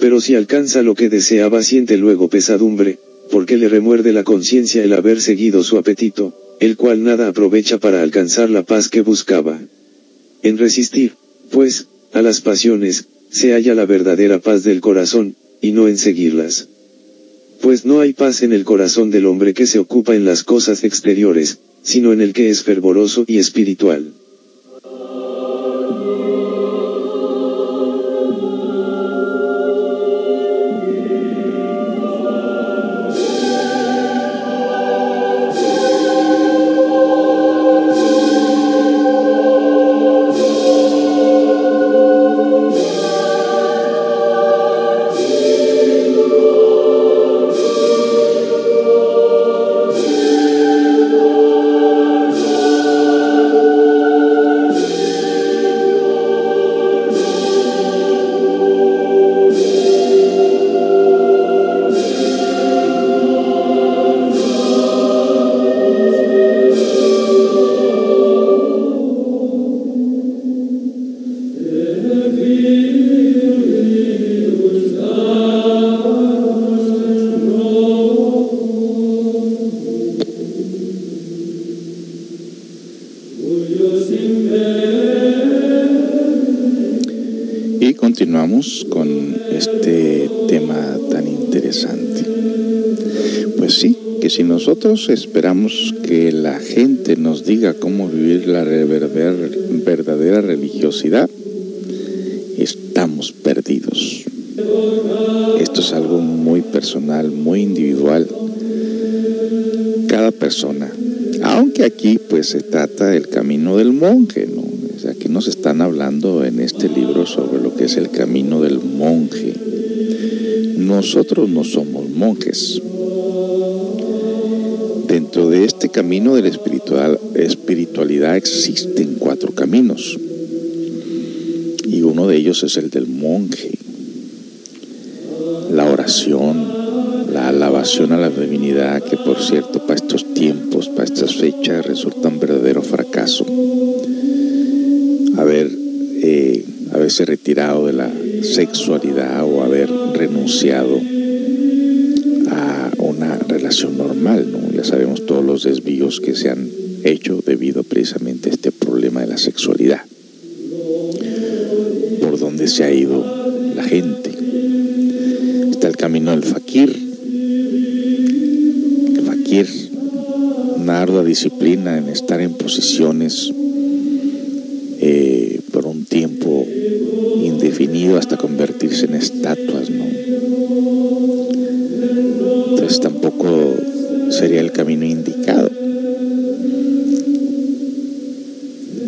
Pero si alcanza lo que deseaba siente luego pesadumbre, porque le remuerde la conciencia el haber seguido su apetito, el cual nada aprovecha para alcanzar la paz que buscaba. En resistir, pues, a las pasiones, se halla la verdadera paz del corazón, y no en seguirlas. Pues no hay paz en el corazón del hombre que se ocupa en las cosas exteriores, sino en el que es fervoroso y espiritual. Esperamos que la gente nos diga cómo vivir la verdadera religiosidad, estamos perdidos. Esto es algo muy personal, muy individual. Cada persona. Aunque aquí pues se trata del camino del monje, aquí nos están hablando en este libro sobre lo que es el camino del monje. Nosotros no somos monjes. Dentro de este camino de la espiritual, espiritualidad existen cuatro caminos. Y uno de ellos es el del monje. La oración, la alabación a la divinidad, que por cierto para estos tiempos, para estas fechas, resulta un verdadero fracaso. Haber, eh, haberse retirado de la sexualidad o haber renunciado a una relación normal, ¿no? Sabemos todos los desvíos que se han hecho debido precisamente a este problema de la sexualidad. Por donde se ha ido la gente. Está el camino del fakir. El fakir, una ardua disciplina en estar en posiciones eh, por un tiempo indefinido hasta convertirse en estatuas, ¿no? El camino indicado.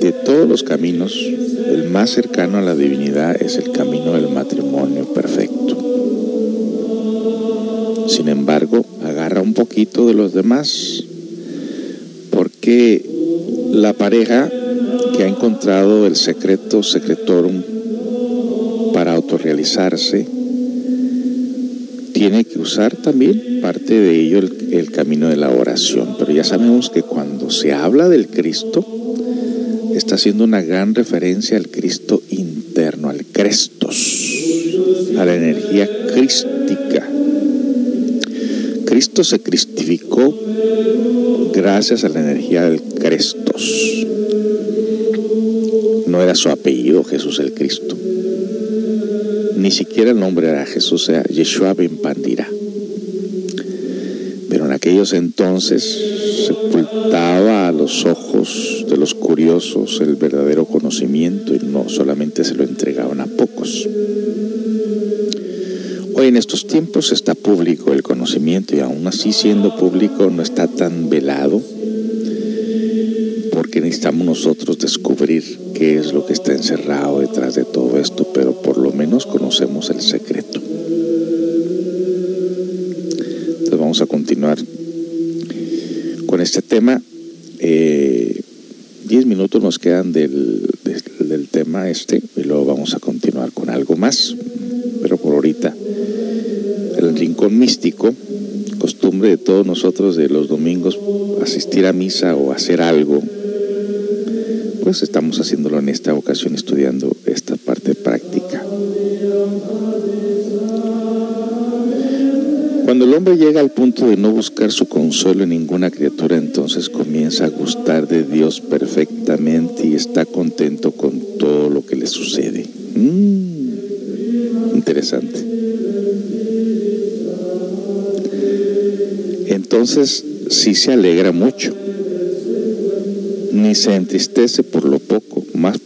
De todos los caminos, el más cercano a la divinidad es el camino del matrimonio perfecto. Sin embargo, agarra un poquito de los demás, porque la pareja que ha encontrado el secreto secretorum para autorrealizarse, tiene que usar también parte de ello el, camino de la oración. Pero ya sabemos que cuando se habla del Cristo, está haciendo una gran referencia al Cristo interno, al Crestos, a la energía crística. Cristo se cristificó gracias a la energía del Crestos. No era su apellido Jesús el Cristo. Ni siquiera el nombre era Jesús, era Yeshua ben Pandira. Aquellos entonces se ocultaba a los ojos de los curiosos el verdadero conocimiento y no solamente se lo entregaban a pocos. Hoy en estos tiempos está público el conocimiento y aún así siendo público no está tan velado porque necesitamos nosotros descubrir qué es lo que está encerrado detrás de todo esto, pero por lo menos conocemos el secreto. Entonces vamos a continuar este tema. Eh, diez minutos nos quedan del, del tema este y luego vamos a continuar con algo más, pero por ahorita el rincón místico, costumbre de todos nosotros de los domingos asistir a misa o hacer algo, pues estamos haciéndolo en esta ocasión estudiando esta parte práctica. Cuando el hombre llega al punto de no buscar su consuelo en ninguna criatura, entonces comienza a gustar de Dios perfectamente y está contento con todo lo que le sucede. Mm, interesante. Entonces sí se alegra mucho, ni se entristece por lo poco, más,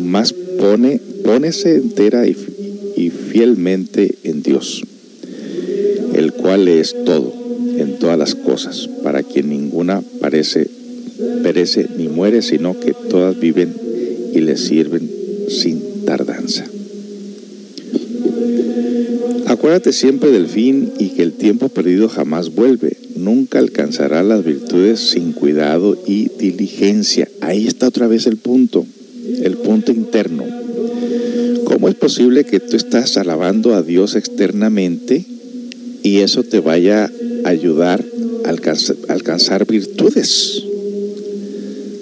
más pone, pónese entera y, fielmente en Dios, cual es todo, en todas las cosas, para quien ninguna parece, perece ni muere, sino que todas viven y le sirven sin tardanza. Acuérdate siempre del fin y que el tiempo perdido jamás vuelve. Nunca alcanzará las virtudes sin cuidado y diligencia. Ahí está otra vez el punto, el punto interno. ¿Cómo es posible que tú estás alabando a Dios externamente y eso te vaya a ayudar a alcanzar, virtudes?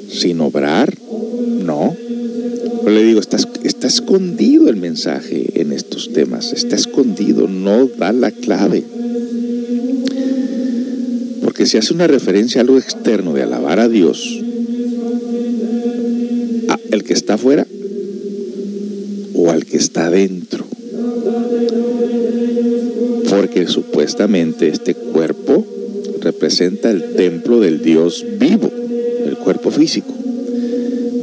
Sin obrar, no. Le digo, está, está escondido el mensaje en estos temas, está escondido, no da la clave. Porque si hace una referencia a algo externo de alabar a Dios, a el que está afuera o al que está adentro. Porque supuestamente este cuerpo representa el templo del Dios vivo, el cuerpo físico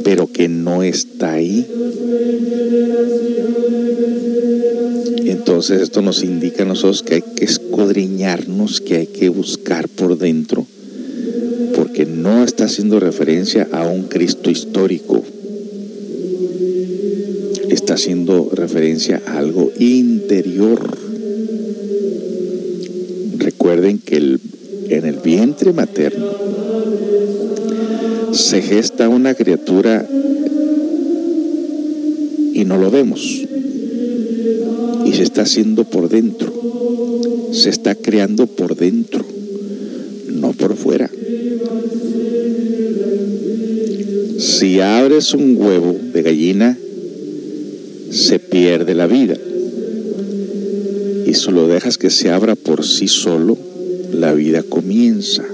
pero que no está ahí. Entonces esto nos indica a nosotros que hay que escudriñarnos, que hay que buscar por dentro, porque no está haciendo referencia a un Cristo histórico, está haciendo referencia a algo interior. Materno se gesta una criatura y no lo vemos. Y se está haciendo por dentro. Se está creando por dentro, no por fuera. Si abres un huevo de gallina, se pierde la vida. Y si lo dejas que se abra por sí solo, la vida comienza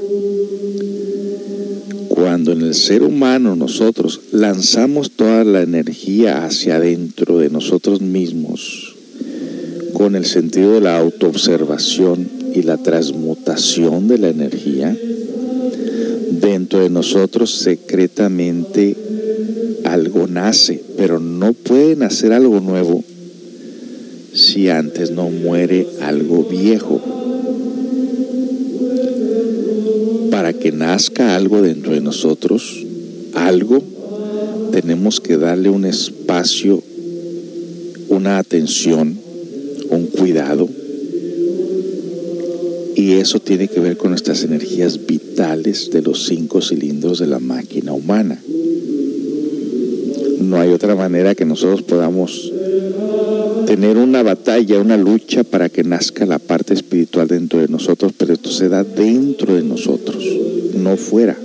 cuando en el ser humano nosotros lanzamos toda la energía hacia adentro de nosotros mismos, con el sentido de la autoobservación y la transmutación de la energía, dentro de nosotros secretamente algo nace, pero no puede nacer algo nuevo si antes no muere algo viejo. para que nazca algo dentro de nosotros, algo, tenemos que darle un espacio, una atención, un cuidado. Y eso tiene que ver con nuestras energías vitales de los cinco cilindros de la máquina humana. No hay otra manera que nosotros podamos tener una batalla, una lucha para que nazca la parte espiritual dentro de nosotros, pero esto se da dentro de nosotros, no fuera.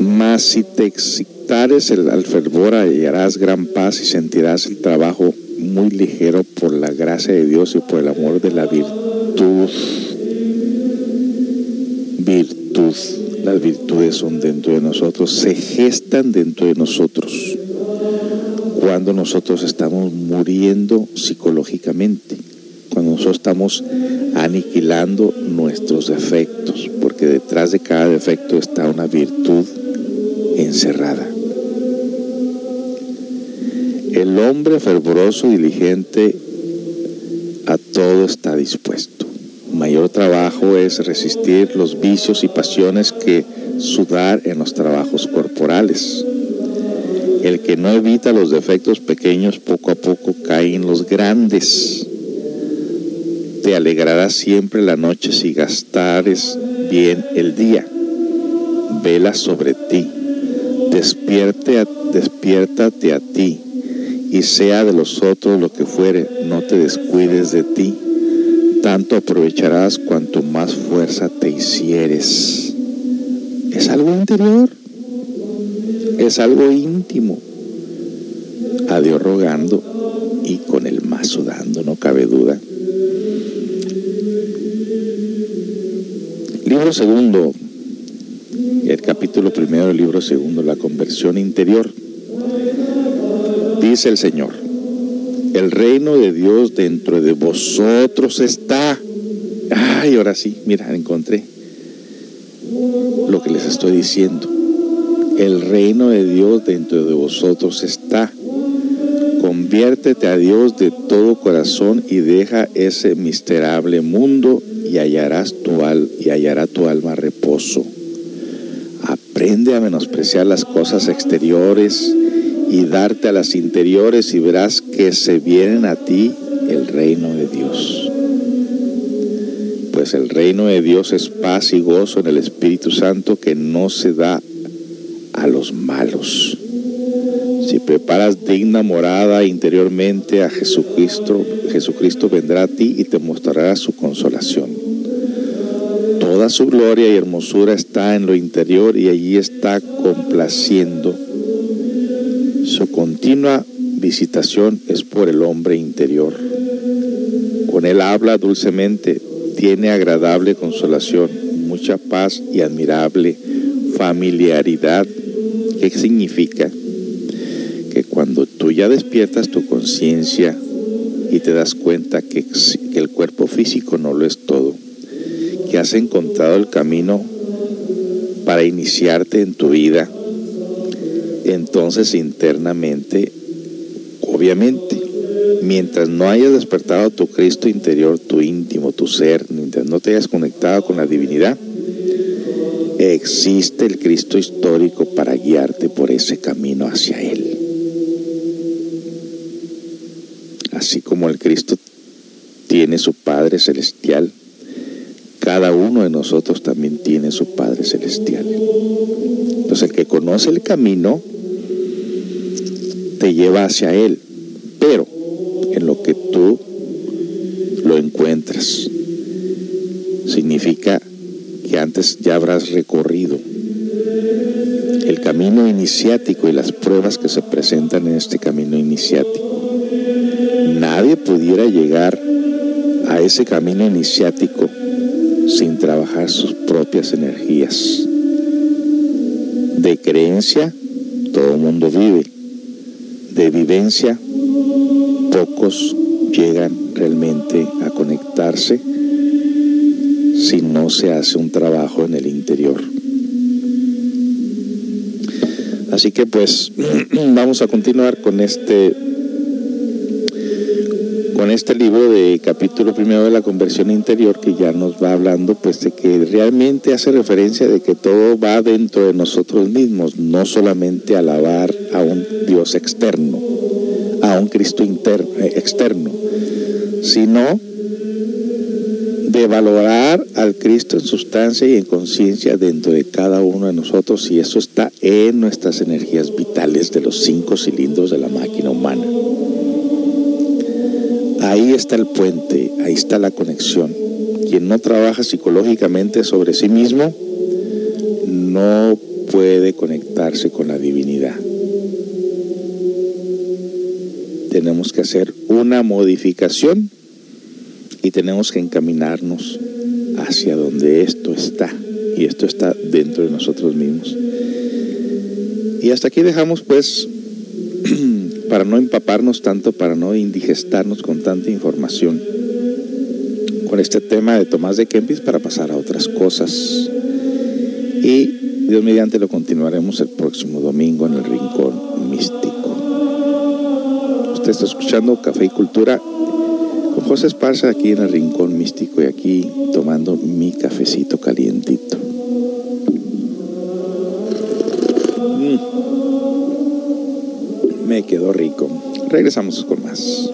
Mas si te excitares al fervor, hallarás gran paz y sentirás el trabajo muy ligero por la gracia de Dios y por el amor de la virtud. Virtud. Las virtudes son dentro de nosotros, se gestan dentro de nosotros cuando nosotros estamos muriendo psicológicamente, cuando nosotros estamos aniquilando nuestros defectos, porque detrás de cada defecto está una virtud encerrada. El hombre fervoroso y diligente a todo está dispuesto. Mayor trabajo es resistir los vicios y pasiones que sudar en los trabajos corporales. El que no evita los defectos pequeños poco a poco cae en los grandes. Te alegrará siempre la noche si gastares bien el día. Vela sobre ti. Despierte despiértate a ti y sea de los otros lo que fuere, no te descuides de ti. Tanto aprovecharás cuanto más fuerza te hicieres. Es algo interior es algo íntimo. A Dios rogando y con el mazo dando, no cabe duda. Libro segundo, el capítulo primero del libro segundo, la conversión interior. Dice el Señor, el reino de Dios dentro de vosotros está. Ay, ahora sí, mira, encontré lo que les estoy diciendo el reino de Dios dentro de vosotros está. Conviértete a Dios de todo corazón y deja ese miserable mundo y hallarás tu al y hallará tu alma reposo. Aprende a menospreciar las cosas exteriores y darte a las interiores y verás que se vienen a ti el reino de Dios. Pues el reino de Dios es paz y gozo en el Espíritu Santo que no se da a los malos. Si preparas digna morada interiormente a Jesucristo, Jesucristo vendrá a ti y te mostrará su consolación. Toda su gloria y hermosura está en lo interior y allí está complaciendo. Su continua visitación es por el hombre interior. Con él habla dulcemente, tiene agradable consolación, mucha paz y admirable familiaridad ¿Qué significa? Que cuando tú ya despiertas tu conciencia y te das cuenta que, que el cuerpo físico no lo es todo, que has encontrado el camino para iniciarte en tu vida, entonces internamente, obviamente, mientras no hayas despertado tu Cristo interior, tu íntimo, tu ser, mientras no te hayas conectado con la divinidad, existe el Cristo histórico para guiarte por ese camino hacia Él. Así como el Cristo tiene su Padre Celestial, cada uno de nosotros también tiene su Padre Celestial. Entonces el que conoce el camino te lleva hacia Él, pero en lo que tú lo encuentras significa que antes ya habrás recorrido. El camino iniciático y las pruebas que se presentan en este camino iniciático. Nadie pudiera llegar a ese camino iniciático sin trabajar sus propias energías. De creencia, todo el mundo vive. De vivencia, pocos llegan realmente a conectarse si no se hace un trabajo en el interior. Así que pues vamos a continuar con este este libro de capítulo primero de la conversión interior que ya nos va hablando pues de que realmente hace referencia de que todo va dentro de nosotros mismos, no solamente alabar a un Dios externo, a un Cristo interno, eh, externo, sino de valorar al Cristo en sustancia y en conciencia dentro de cada uno de nosotros y eso está en nuestras energías vitales de los cinco cilindros de la máquina humana. Ahí está el puente, ahí está la conexión. Quien no trabaja psicológicamente sobre sí mismo no puede conectarse con la divinidad. Tenemos que hacer una modificación y tenemos que encaminarnos hacia donde esto está y esto está dentro de nosotros mismos. Y hasta aquí dejamos pues para no empaparnos tanto, para no indigestarnos con tanta información. con este tema de Tomás de Kempis para pasar a otras cosas. Y Dios mediante lo continuaremos el próximo domingo en el Rincón Místico. Usted está escuchando Café y Cultura con José Esparza aquí en el Rincón Místico y aquí tomando mi cafecito calientito. Quedó rico. Regresamos con más.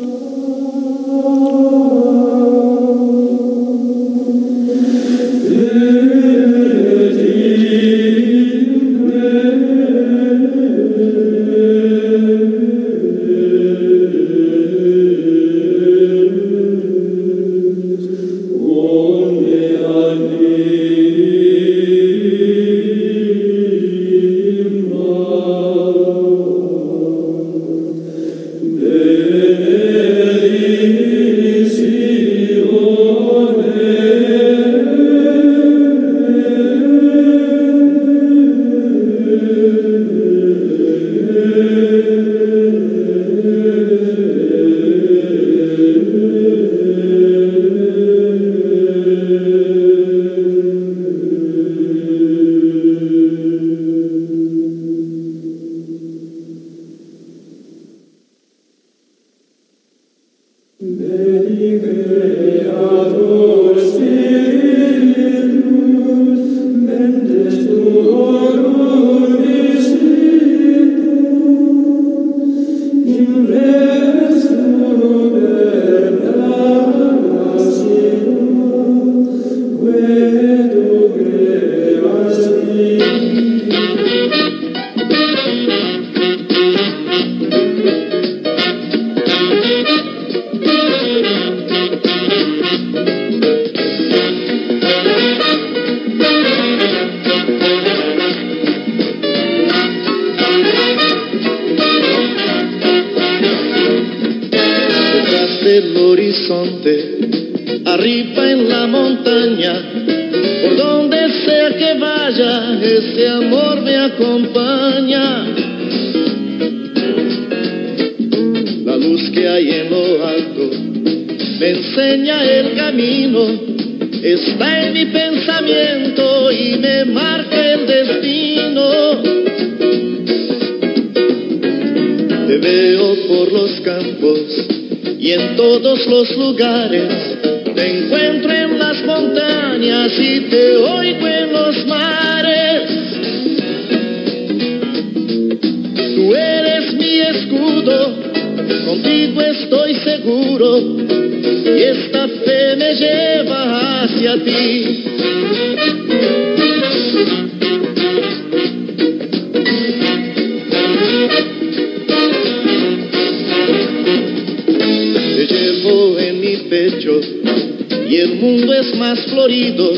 Y el mundo es más florido.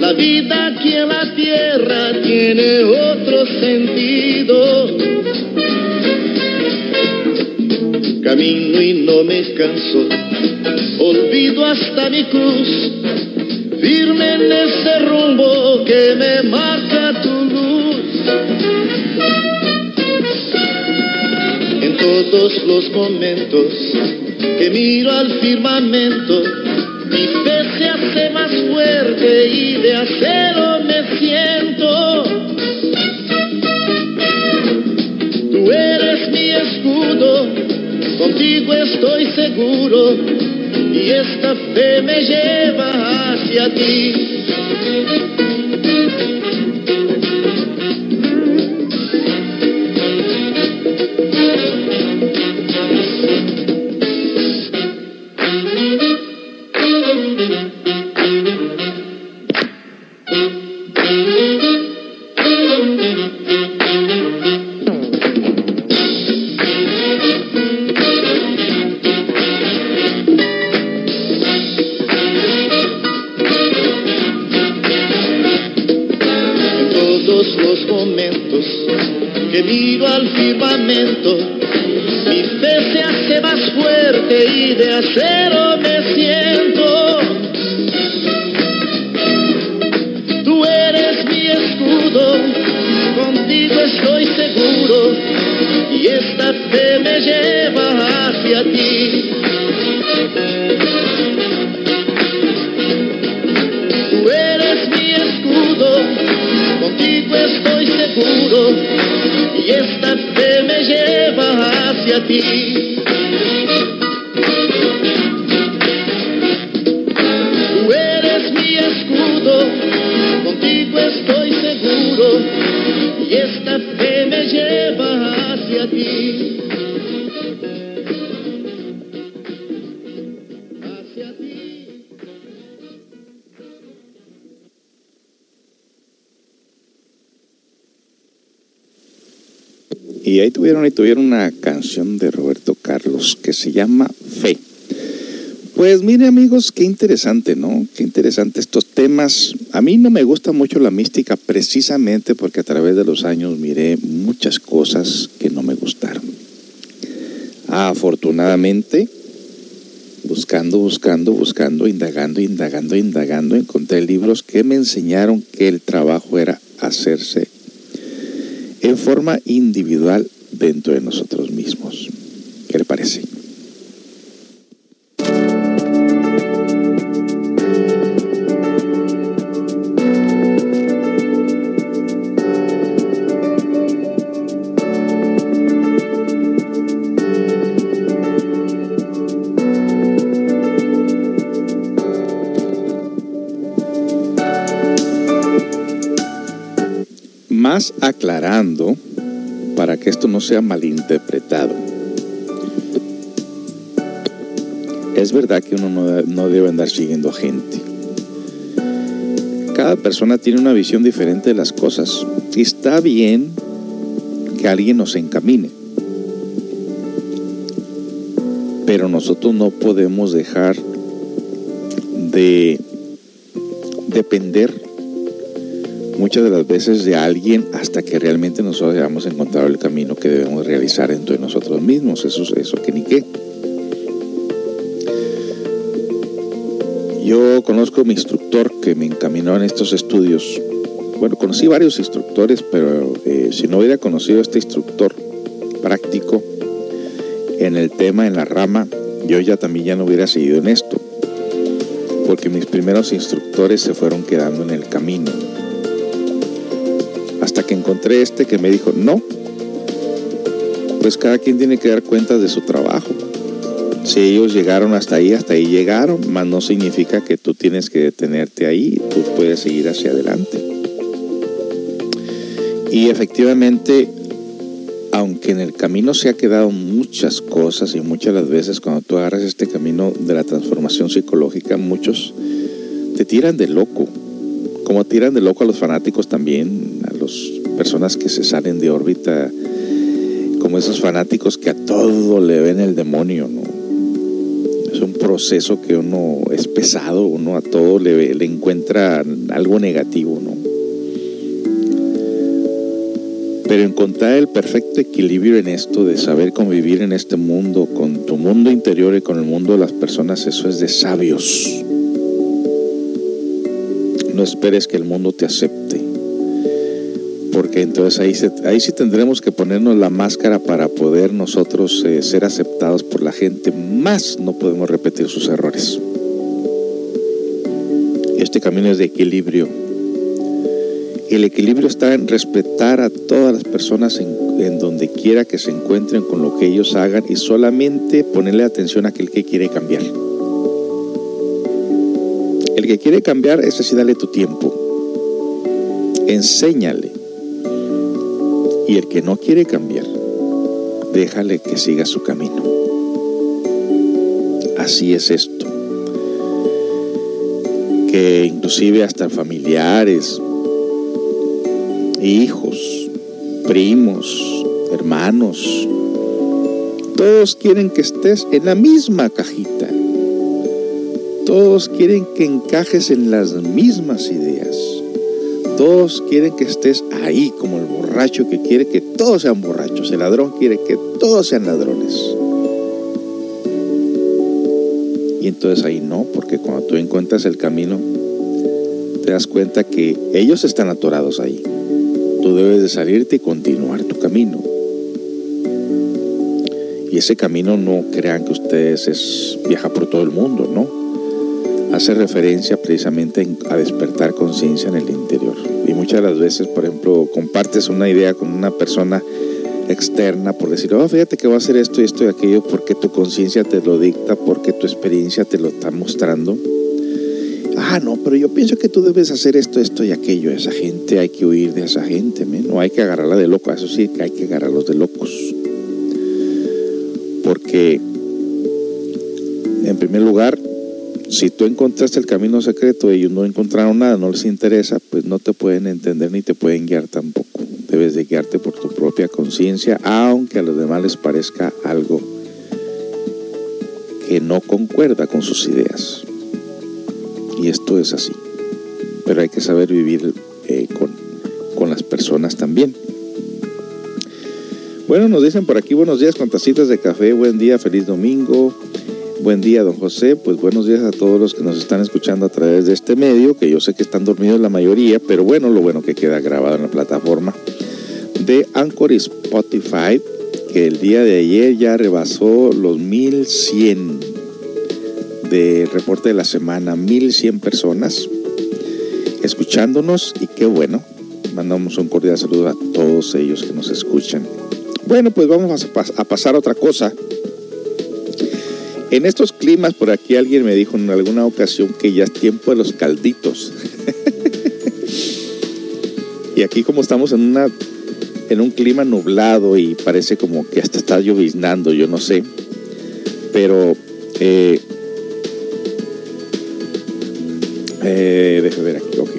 La vida aquí en la tierra tiene otro sentido. Camino y no me canso, olvido hasta mi cruz, firme en ese rumbo que me marca tu luz. En todos los momentos que miro al firmamento, mi fe se hace más fuerte y de acero me siento. Tú eres mi escudo, contigo estoy seguro y esta fe me lleva hacia ti. Llama Fe. Pues mire amigos, qué interesante, ¿no? Qué interesante estos temas. A mí no me gusta mucho la mística precisamente porque a través de los años miré muchas cosas que no me gustaron. Afortunadamente, buscando, buscando, buscando, indagando, indagando, indagando, encontré libros que me enseñaron que el trabajo era hacerse en forma individual dentro de nosotros sea malinterpretado. Es verdad que uno no, debe andar siguiendo a gente. Cada persona tiene una visión diferente de las cosas. Está bien que alguien nos encamine. Pero nosotros no podemos dejar de depender muchas de las veces de alguien hasta que realmente nosotros hayamos encontrado el camino que debemos realizar dentro de nosotros mismos. Eso, eso que ni qué. Yo conozco a mi instructor que me encaminó en estos estudios. Bueno, conocí varios instructores, pero eh, si no hubiera conocido a este instructor práctico en el tema, en la rama, yo ya también ya no hubiera seguido en esto. Porque mis primeros instructores se fueron quedando en el camino que encontré este que me dijo, no, pues cada quien tiene que dar cuenta de su trabajo. Si ellos llegaron hasta ahí, hasta ahí llegaron, más no significa que tú tienes que detenerte ahí, tú puedes seguir hacia adelante. Y efectivamente, aunque en el camino se ha quedado muchas cosas y muchas las veces cuando tú agarras este camino de la transformación psicológica, muchos te tiran de loco, como tiran de loco a los fanáticos también, personas que se salen de órbita, como esos fanáticos que a todo le ven el demonio, ¿no? Es un proceso que uno es pesado, uno a todo le, le encuentra algo negativo, ¿no? Pero encontrar el perfecto equilibrio en esto, de saber convivir en este mundo, con tu mundo interior y con el mundo de las personas, eso es de sabios. No esperes que el mundo te acepte. Entonces ahí, ahí sí tendremos que ponernos la máscara para poder nosotros eh, ser aceptados por la gente. Más no podemos repetir sus errores. Este camino es de equilibrio. El equilibrio está en respetar a todas las personas en, en donde quiera que se encuentren con lo que ellos hagan y solamente ponerle atención a aquel que quiere cambiar. El que quiere cambiar, ese sí dale tu tiempo. Enséñale. Y el que no quiere cambiar, déjale que siga su camino. Así es esto. Que inclusive hasta familiares, hijos, primos, hermanos, todos quieren que estés en la misma cajita. Todos quieren que encajes en las mismas ideas. Todos quieren que estés ahí como borracho que quiere que todos sean borrachos. El ladrón quiere que todos sean ladrones. Y entonces ahí no, porque cuando tú encuentras el camino, te das cuenta que ellos están atorados ahí. Tú debes de salirte y continuar tu camino. Y ese camino no crean que ustedes es viaja por todo el mundo, ¿no? Hace referencia precisamente a despertar conciencia en el interior. Y muchas de las veces, por ejemplo, compartes una idea con una persona externa por decir, oh, fíjate que va a hacer esto y esto y aquello porque tu conciencia te lo dicta, porque tu experiencia te lo está mostrando. Ah, no, pero yo pienso que tú debes hacer esto, esto y aquello. Esa gente hay que huir de esa gente, no hay que agarrarla de loco. Eso sí, hay que agarrarlos de locos. Porque, en primer lugar, si tú encontraste el camino secreto y ellos no encontraron nada, no les interesa, pues no te pueden entender ni te pueden guiar tampoco. Debes de guiarte por tu propia conciencia, aunque a los demás les parezca algo que no concuerda con sus ideas. Y esto es así. Pero hay que saber vivir eh, con, con las personas también. Bueno, nos dicen por aquí buenos días con tacitas de café, buen día, feliz domingo. Buen día, don José. Pues buenos días a todos los que nos están escuchando a través de este medio, que yo sé que están dormidos la mayoría, pero bueno, lo bueno que queda grabado en la plataforma de Anchor y Spotify, que el día de ayer ya rebasó los 1100 de reporte de la semana, 1100 personas escuchándonos y qué bueno. Mandamos un cordial saludo a todos ellos que nos escuchan. Bueno, pues vamos a, a pasar a otra cosa. En estos climas, por aquí alguien me dijo en alguna ocasión que ya es tiempo de los calditos. y aquí como estamos en una en un clima nublado y parece como que hasta está lloviznando, yo no sé. Pero eh, eh, déjame ver aquí, ok.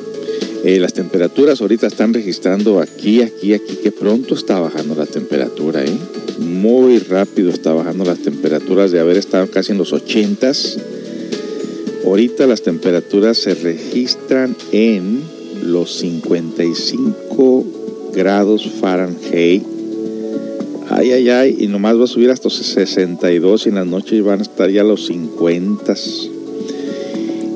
Eh, las temperaturas ahorita están registrando aquí, aquí, aquí, que pronto está bajando la temperatura, ¿eh? Muy rápido está bajando las temperaturas de haber estado casi en los 80s. Ahorita las temperaturas se registran en los 55 grados Fahrenheit. Ay, ay, ay, y nomás va a subir hasta 62 y en las noches van a estar ya los 50.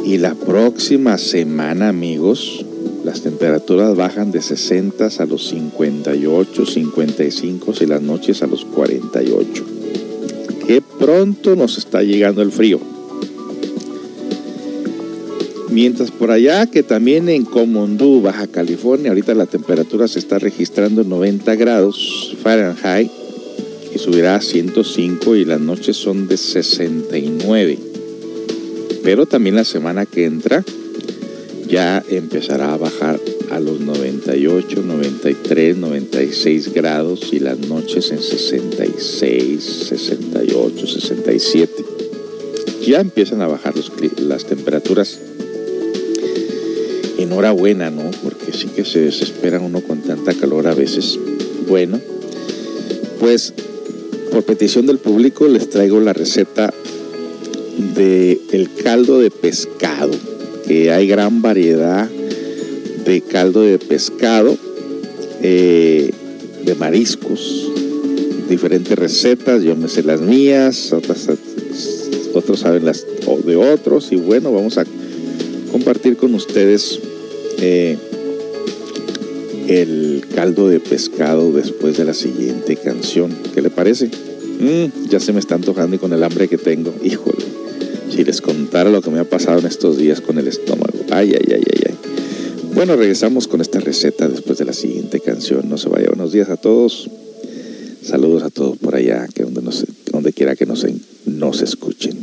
Y la próxima semana, amigos, las temperaturas bajan de 60 a los 58, 55 y las noches a los 48. Qué pronto nos está llegando el frío. Mientras por allá, que también en Comondú, Baja California, ahorita la temperatura se está registrando en 90 grados Fahrenheit y subirá a 105 y las noches son de 69. Pero también la semana que entra ya empezará a bajar a los 98, 93, 96 grados y las noches en 66, 68, 67. Ya empiezan a bajar las temperaturas. Enhorabuena, ¿no? Porque sí que se desespera uno con tanta calor a veces. Bueno, pues por petición del público les traigo la receta de caldo de pescado que hay gran variedad de caldo de pescado, eh, de mariscos, diferentes recetas, yo me sé las mías, otras, otros saben las de otros y bueno, vamos a compartir con ustedes eh, el caldo de pescado después de la siguiente canción. ¿Qué le parece? Mm, ya se me está antojando y con el hambre que tengo, híjole. Si les contara lo que me ha pasado en estos días con el estómago. Ay, ay, ay, ay, ay. Bueno, regresamos con esta receta después de la siguiente canción. No se vaya. Buenos días a todos. Saludos a todos por allá, que donde, quiera que nos, nos escuchen.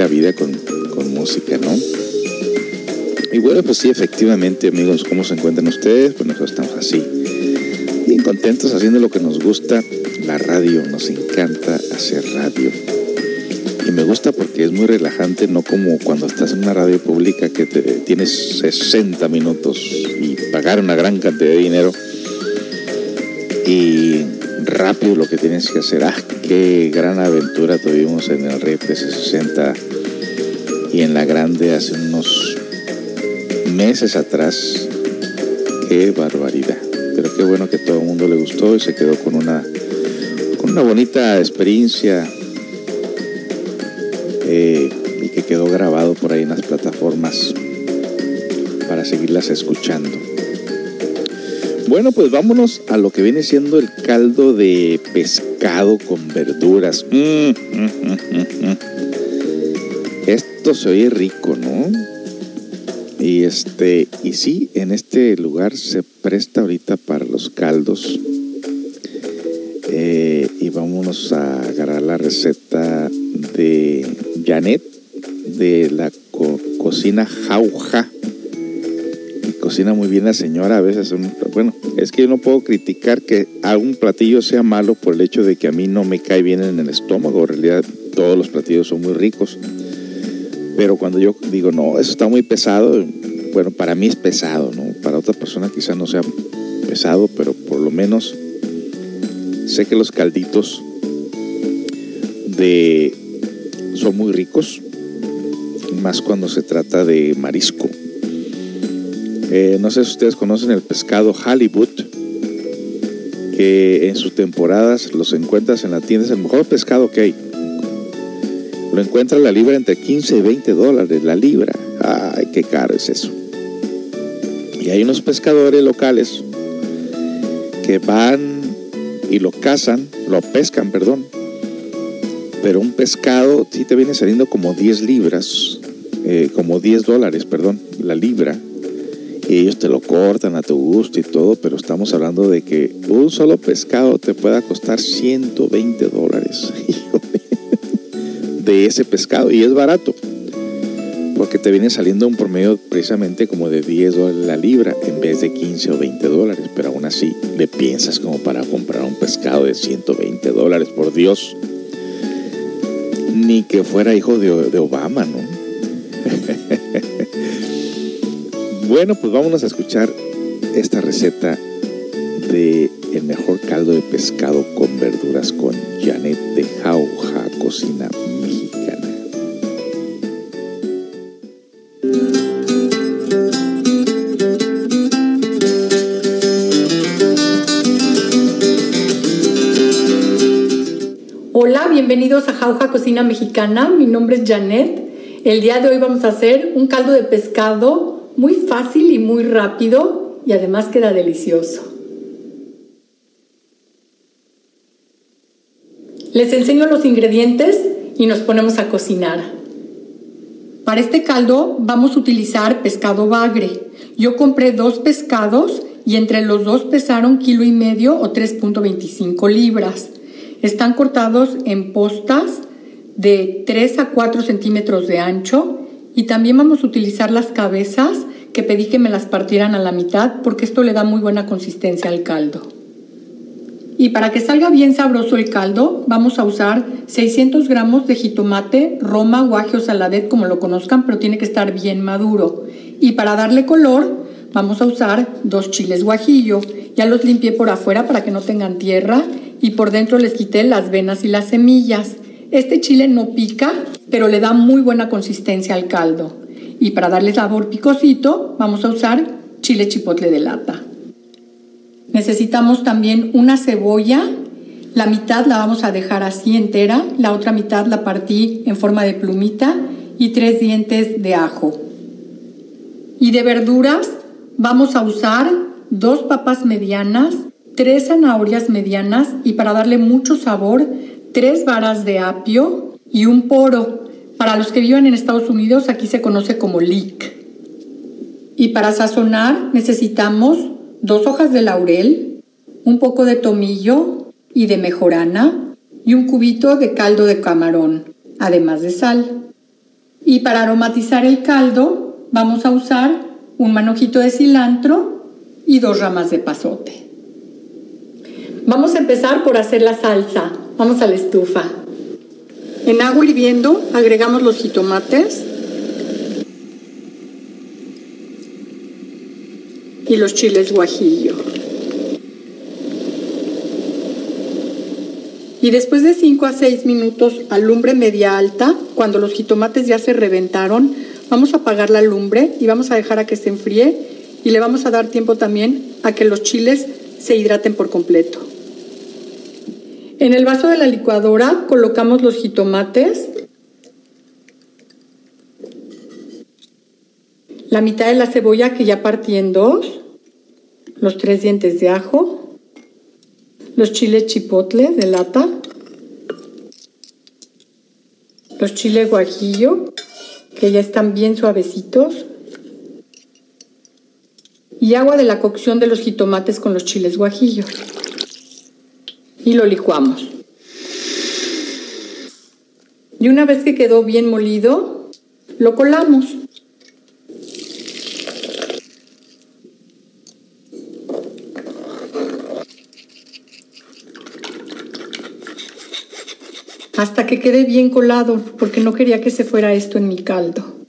La vida con, con música, ¿no? Y bueno, pues sí, efectivamente, amigos, ¿cómo se encuentran ustedes? Pues nosotros estamos así. Bien contentos haciendo lo que nos gusta, la radio. Nos encanta hacer radio. Y me gusta porque es muy relajante, no como cuando estás en una radio pública que te, tienes 60 minutos y pagar una gran cantidad de dinero. Y rápido lo que tienes que hacer. ¡Ah, qué gran aventura tuvimos en el Red 60 y en la Grande hace unos meses atrás. Qué barbaridad. Pero qué bueno que todo el mundo le gustó y se quedó con una, con una bonita experiencia eh, y que quedó grabado por ahí en las plataformas para seguirlas escuchando. Bueno, pues vámonos a lo que viene siendo el caldo de pescado con verduras. Mm, mm, mm, Esto se oye rico, ¿no? Y este, y sí, en este lugar se presta ahorita para los caldos. Eh, y vámonos a agarrar la receta de Janet de la co cocina Jauja. Y cocina muy bien la señora, a veces, bueno, es que yo no puedo criticar que a un platillo sea malo por el hecho de que a mí no me cae bien en el estómago. En realidad, todos los platillos son muy ricos. Pero cuando yo digo, no, eso está muy pesado, bueno, para mí es pesado, ¿no? Para otra persona quizás no sea pesado, pero por lo menos sé que los calditos de son muy ricos, más cuando se trata de marisco. Eh, no sé si ustedes conocen el pescado halibut, que en sus temporadas los encuentras en la tienda, es el mejor pescado que hay. Lo encuentras la libra entre 15 y 20 dólares la libra. Ay, qué caro es eso. Y hay unos pescadores locales que van y lo cazan, lo pescan, perdón. Pero un pescado sí te viene saliendo como 10 libras, eh, como 10 dólares, perdón, la libra. Y ellos te lo cortan a tu gusto y todo, pero estamos hablando de que un solo pescado te pueda costar 120 dólares de ese pescado y es barato porque te viene saliendo un promedio precisamente como de 10 dólares la libra en vez de 15 o 20 dólares, pero aún así le piensas como para comprar un pescado de 120 dólares, por Dios. Ni que fuera hijo de, Obama, ¿no? bueno, pues vámonos a escuchar esta receta de el mejor caldo de pescado con verduras con Janet de Jauja Cocina bienvenidos a Jauja Cocina Mexicana. Mi nombre es Janet. El día de hoy vamos a hacer un caldo de pescado muy fácil y muy rápido y además queda delicioso. Les enseño los ingredientes y nos ponemos a cocinar. Para este caldo vamos a utilizar pescado bagre. Yo compré dos pescados y entre los dos pesaron kilo y medio o 3.25 libras. Están cortados en postas de 3 a 4 centímetros de ancho y también vamos a utilizar las cabezas que pedí que me las partieran a la mitad porque esto le da muy buena consistencia al caldo. Y para que salga bien sabroso el caldo, vamos a usar 600 gramos de jitomate, roma, guaje o saladet, como lo conozcan, pero tiene que estar bien maduro. Y para darle color, vamos a usar dos chiles guajillo. Ya los limpié por afuera para que no tengan tierra y por dentro les quité las venas y las semillas. Este chile no pica, pero le da muy buena consistencia al caldo. Y para darle sabor picosito, vamos a usar chile chipotle de lata. Necesitamos también una cebolla. La mitad la vamos a dejar así entera, la otra mitad la partí en forma de plumita y tres dientes de ajo. Y de verduras vamos a usar dos papas medianas, tres zanahorias medianas y para darle mucho sabor, tres varas de apio y un poro. Para los que viven en Estados Unidos, aquí se conoce como leek. Y para sazonar necesitamos dos hojas de laurel, un poco de tomillo y de mejorana y un cubito de caldo de camarón, además de sal. Y para aromatizar el caldo vamos a usar un manojito de cilantro y dos ramas de pasote. Vamos a empezar por hacer la salsa. Vamos a la estufa. En agua hirviendo agregamos los jitomates y los chiles guajillo. Y después de 5 a 6 minutos a lumbre media alta, cuando los jitomates ya se reventaron, vamos a apagar la lumbre y vamos a dejar a que se enfríe y le vamos a dar tiempo también a que los chiles se hidraten por completo. En el vaso de la licuadora colocamos los jitomates, la mitad de la cebolla que ya partí en dos, los tres dientes de ajo, los chiles chipotle de lata, los chiles guajillo, que ya están bien suavecitos, y agua de la cocción de los jitomates con los chiles guajillo. Y lo licuamos. Y una vez que quedó bien molido, lo colamos. hasta que quede bien colado, porque no quería que se fuera esto en mi caldo.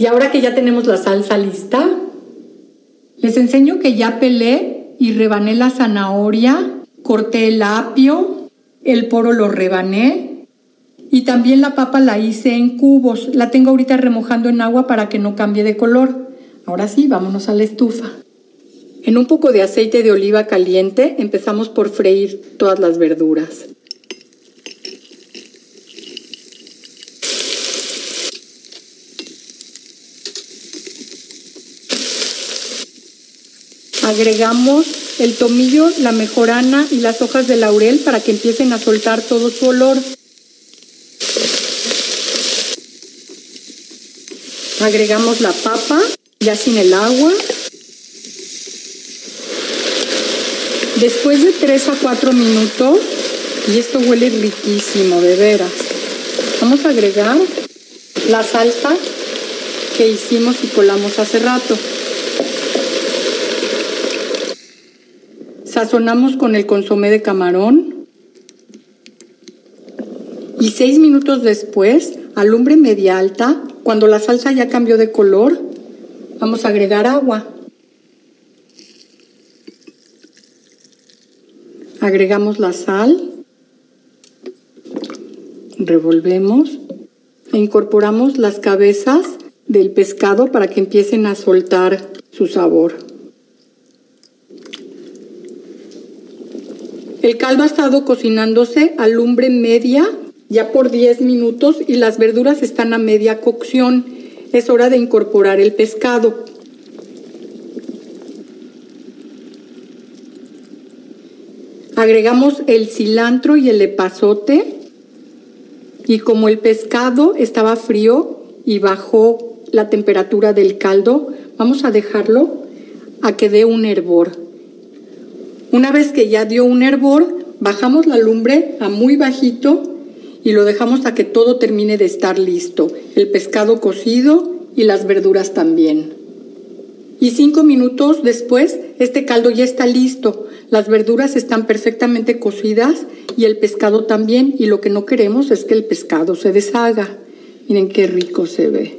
Y ahora que ya tenemos la salsa lista, les enseño que ya pelé y rebané la zanahoria, corté el apio, el poro lo rebané y también la papa la hice en cubos. La tengo ahorita remojando en agua para que no cambie de color. Ahora sí, vámonos a la estufa. En un poco de aceite de oliva caliente empezamos por freír todas las verduras. Agregamos el tomillo, la mejorana y las hojas de laurel para que empiecen a soltar todo su olor. Agregamos la papa, ya sin el agua. Después de 3 a 4 minutos, y esto huele riquísimo, de veras, vamos a agregar la salsa que hicimos y colamos hace rato. Sazonamos con el consomé de camarón. Y seis minutos después, a lumbre media alta, cuando la salsa ya cambió de color, vamos a agregar agua. Agregamos la sal, revolvemos e incorporamos las cabezas del pescado para que empiecen a soltar su sabor. El caldo ha estado cocinándose a lumbre media ya por 10 minutos y las verduras están a media cocción. Es hora de incorporar el pescado. Agregamos el cilantro y el epazote y como el pescado estaba frío y bajó la temperatura del caldo, vamos a dejarlo a que dé un hervor. Una vez que ya dio un hervor, bajamos la lumbre a muy bajito y lo dejamos a que todo termine de estar listo. El pescado cocido y las verduras también. Y cinco minutos después, este caldo ya está listo. Las verduras están perfectamente cocidas y el pescado también. Y lo que no queremos es que el pescado se deshaga. Miren qué rico se ve.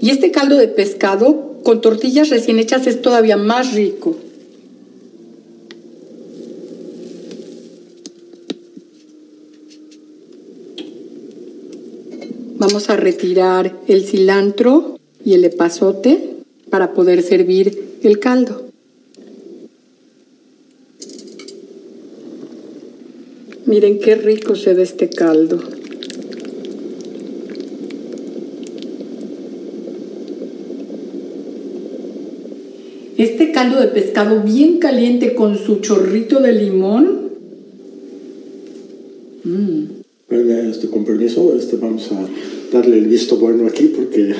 Y este caldo de pescado con tortillas recién hechas es todavía más rico. Vamos a retirar el cilantro y el epazote para poder servir el caldo. Miren qué rico se ve este caldo. Este caldo de pescado bien caliente con su chorrito de limón. Bueno, este, con permiso, este, vamos a darle el visto bueno aquí porque...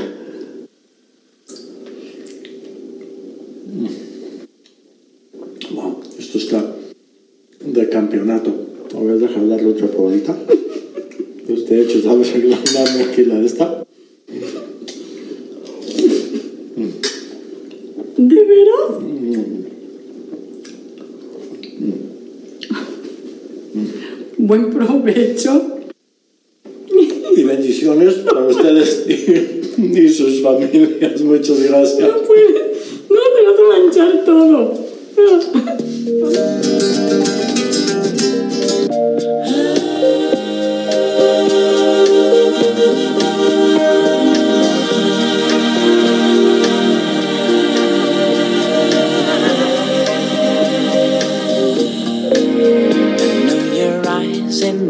Wow, esto está de campeonato. A ver, darle otra probadita. Usted hecho, ¿sabes? Dame aquí la de esta. ¿De veras? Buen provecho. Y bendiciones para ustedes y, y sus familias. Muchas gracias. No puedes, no te vas a manchar todo. know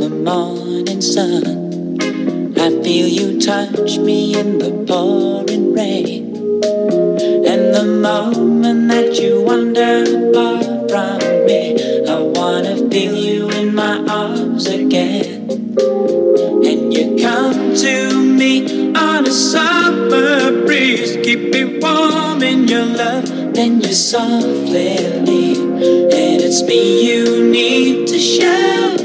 the morning sun. I feel you touch me in the pouring rain. And the moment that you wander apart from me, I wanna feel you in my arms again. And you come to me on a summer breeze, keep me warm in your love, then you softly leave. And it's me you need to show.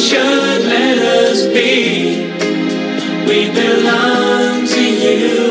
Should let us be. We belong to you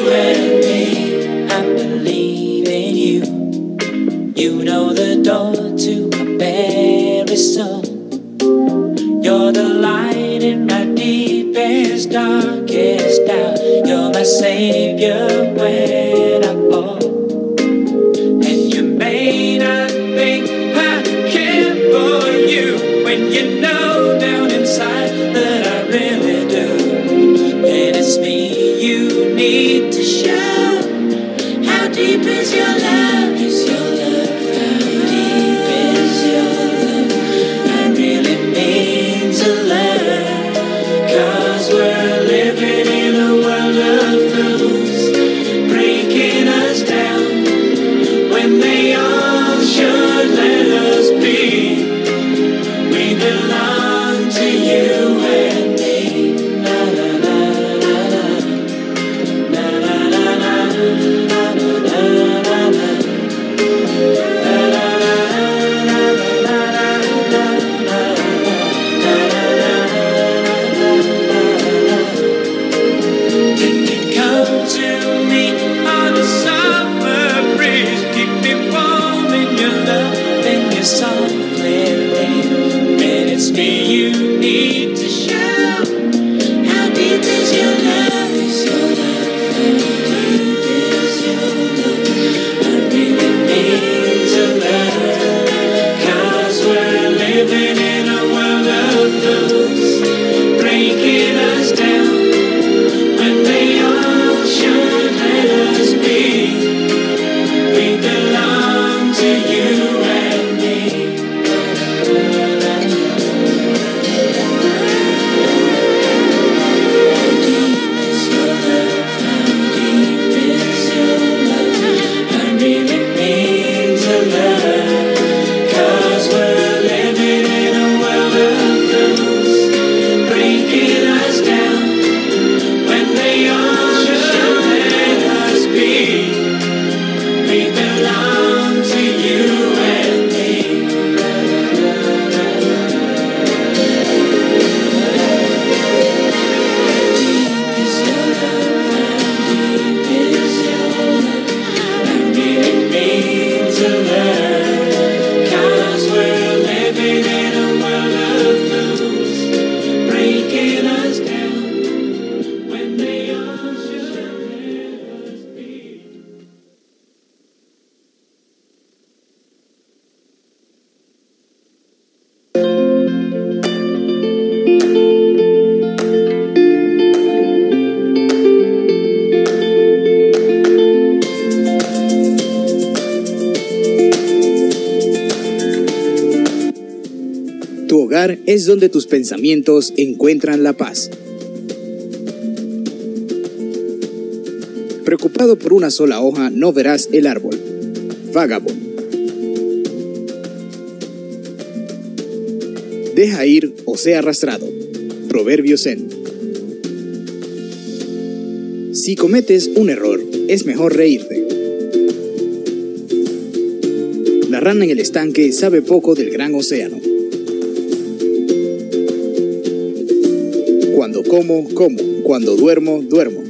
donde tus pensamientos encuentran la paz. Preocupado por una sola hoja, no verás el árbol. Vagabond. Deja ir o sea arrastrado. Proverbio Zen. Si cometes un error, es mejor reírte. La rana en el estanque sabe poco del gran océano. Como, como. Cuando duermo, duermo.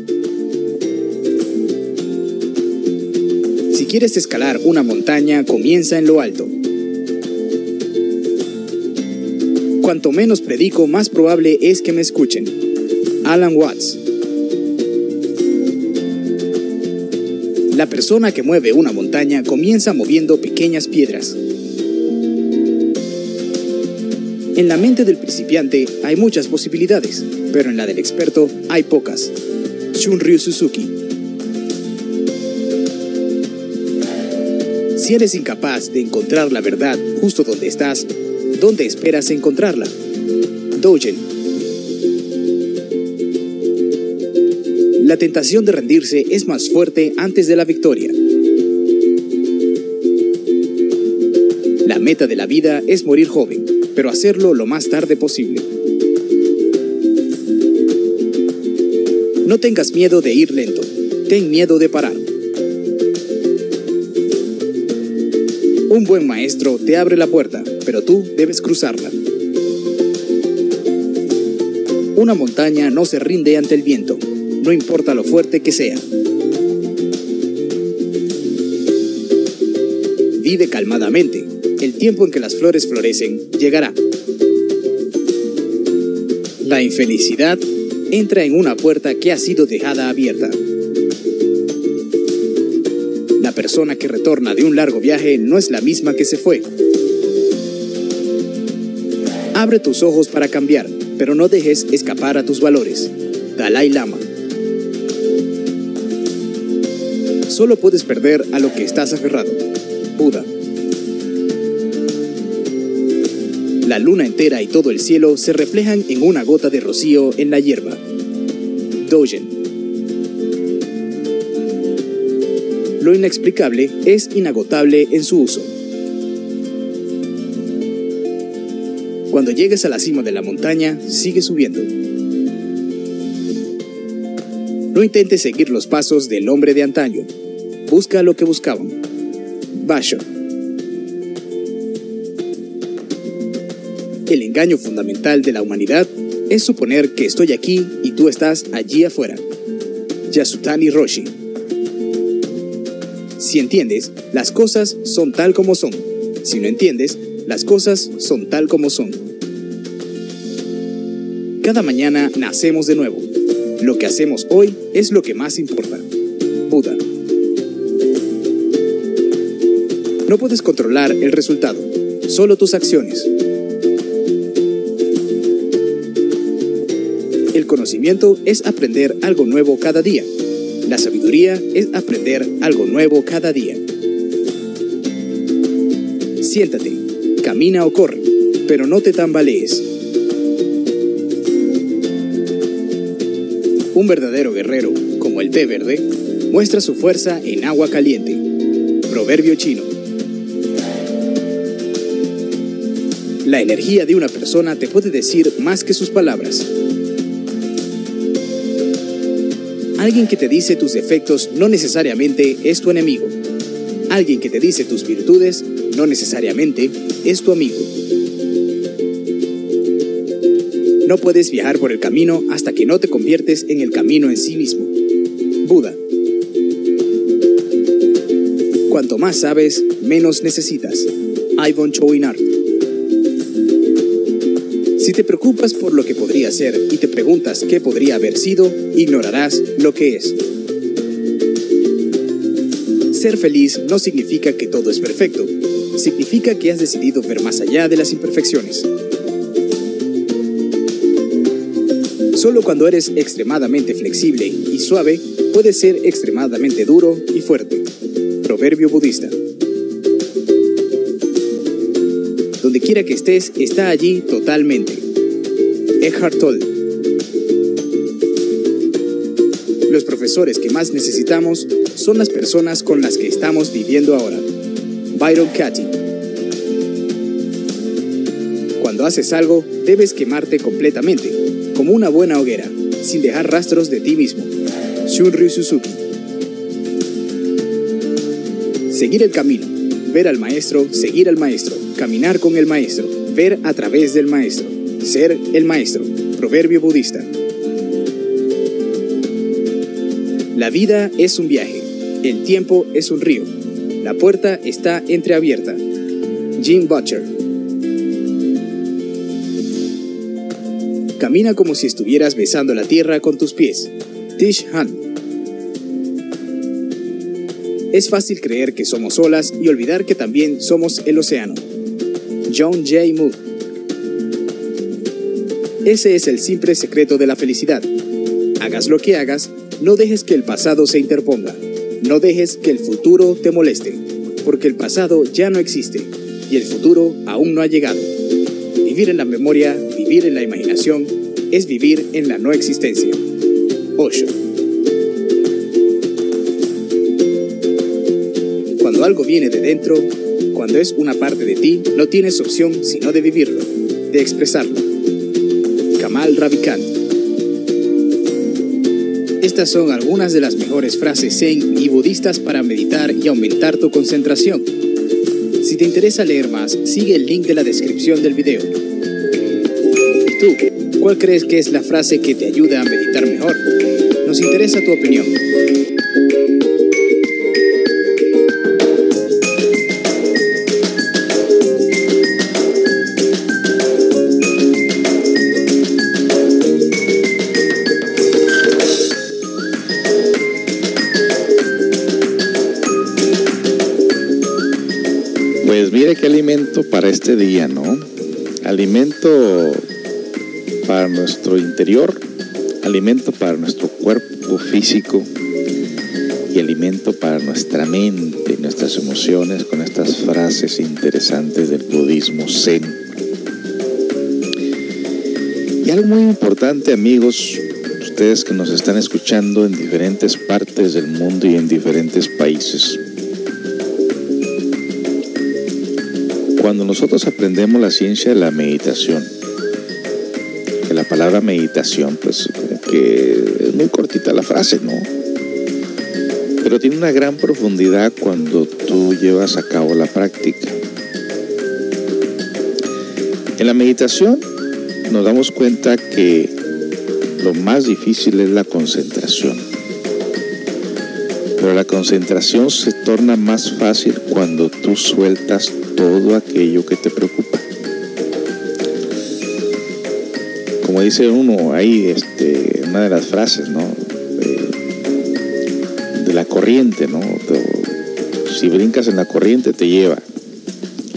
Si quieres escalar una montaña, comienza en lo alto. Cuanto menos predico, más probable es que me escuchen. Alan Watts. La persona que mueve una montaña comienza moviendo pequeñas piedras. En la mente del principiante hay muchas posibilidades, pero en la del experto hay pocas. Shunryu Suzuki. Si eres incapaz de encontrar la verdad justo donde estás, ¿dónde esperas encontrarla? Dogen. La tentación de rendirse es más fuerte antes de la victoria. La meta de la vida es morir joven, pero hacerlo lo más tarde posible. No tengas miedo de ir lento, ten miedo de parar. Un buen maestro te abre la puerta, pero tú debes cruzarla. Una montaña no se rinde ante el viento, no importa lo fuerte que sea. Vive calmadamente. El tiempo en que las flores florecen llegará. La infelicidad entra en una puerta que ha sido dejada abierta. La persona que retorna de un largo viaje no es la misma que se fue. Abre tus ojos para cambiar, pero no dejes escapar a tus valores. Dalai Lama. Solo puedes perder a lo que estás aferrado. Buda. La luna entera y todo el cielo se reflejan en una gota de rocío en la hierba. Dogen. Lo inexplicable es inagotable en su uso. Cuando llegues a la cima de la montaña, sigue subiendo. No intentes seguir los pasos del hombre de antaño. Busca lo que buscaban. Basho. El engaño fundamental de la humanidad es suponer que estoy aquí y tú estás allí afuera. Yasutani Roshi. Si entiendes, las cosas son tal como son. Si no entiendes, las cosas son tal como son. Cada mañana nacemos de nuevo. Lo que hacemos hoy es lo que más importa. Buda. No puedes controlar el resultado, solo tus acciones. Conocimiento es aprender algo nuevo cada día. La sabiduría es aprender algo nuevo cada día. Siéntate, camina o corre, pero no te tambalees. Un verdadero guerrero, como el té verde, muestra su fuerza en agua caliente. Proverbio chino. La energía de una persona te puede decir más que sus palabras. Alguien que te dice tus defectos no necesariamente es tu enemigo. Alguien que te dice tus virtudes no necesariamente es tu amigo. No puedes viajar por el camino hasta que no te conviertes en el camino en sí mismo. Buda. Cuanto más sabes, menos necesitas. Ivan Chouinard. Si te preocupas por lo que podría ser y te preguntas qué podría haber sido, ignorarás lo que es. Ser feliz no significa que todo es perfecto, significa que has decidido ver más allá de las imperfecciones. Solo cuando eres extremadamente flexible y suave, puedes ser extremadamente duro y fuerte. Proverbio budista. Donde quiera que estés, está allí totalmente. Eckhart Tolle. Los profesores que más necesitamos son las personas con las que estamos viviendo ahora. Byron Katy. Cuando haces algo, debes quemarte completamente, como una buena hoguera, sin dejar rastros de ti mismo. Shunryu Suzuki. Seguir el camino, ver al maestro, seguir al maestro, caminar con el maestro, ver a través del maestro, ser el maestro. Proverbio budista. La vida es un viaje, el tiempo es un río, la puerta está entreabierta. Jim Butcher. Camina como si estuvieras besando la tierra con tus pies. Tish Han. Es fácil creer que somos olas y olvidar que también somos el océano. John J. Moore. Ese es el simple secreto de la felicidad. Hagas lo que hagas, no dejes que el pasado se interponga. No dejes que el futuro te moleste, porque el pasado ya no existe y el futuro aún no ha llegado. Vivir en la memoria, vivir en la imaginación, es vivir en la no existencia. Osho. Cuando algo viene de dentro, cuando es una parte de ti, no tienes opción sino de vivirlo, de expresarlo. Kamal Ravikant. Estas son algunas de las mejores frases zen y budistas para meditar y aumentar tu concentración. Si te interesa leer más, sigue el link de la descripción del video. ¿Y tú? ¿Cuál crees que es la frase que te ayuda a meditar mejor? Nos interesa tu opinión. Qué alimento para este día, ¿no? Alimento para nuestro interior, alimento para nuestro cuerpo físico y alimento para nuestra mente, nuestras emociones con estas frases interesantes del budismo zen. Y algo muy importante, amigos, ustedes que nos están escuchando en diferentes partes del mundo y en diferentes países. Cuando nosotros aprendemos la ciencia de la meditación, que la palabra meditación, pues como que es muy cortita la frase, ¿no? Pero tiene una gran profundidad cuando tú llevas a cabo la práctica. En la meditación nos damos cuenta que lo más difícil es la concentración. Pero la concentración se torna más fácil cuando tú sueltas todo aquello que te preocupa. Como dice uno ahí, este, una de las frases, ¿no? De, la corriente, ¿no? Si brincas en la corriente te lleva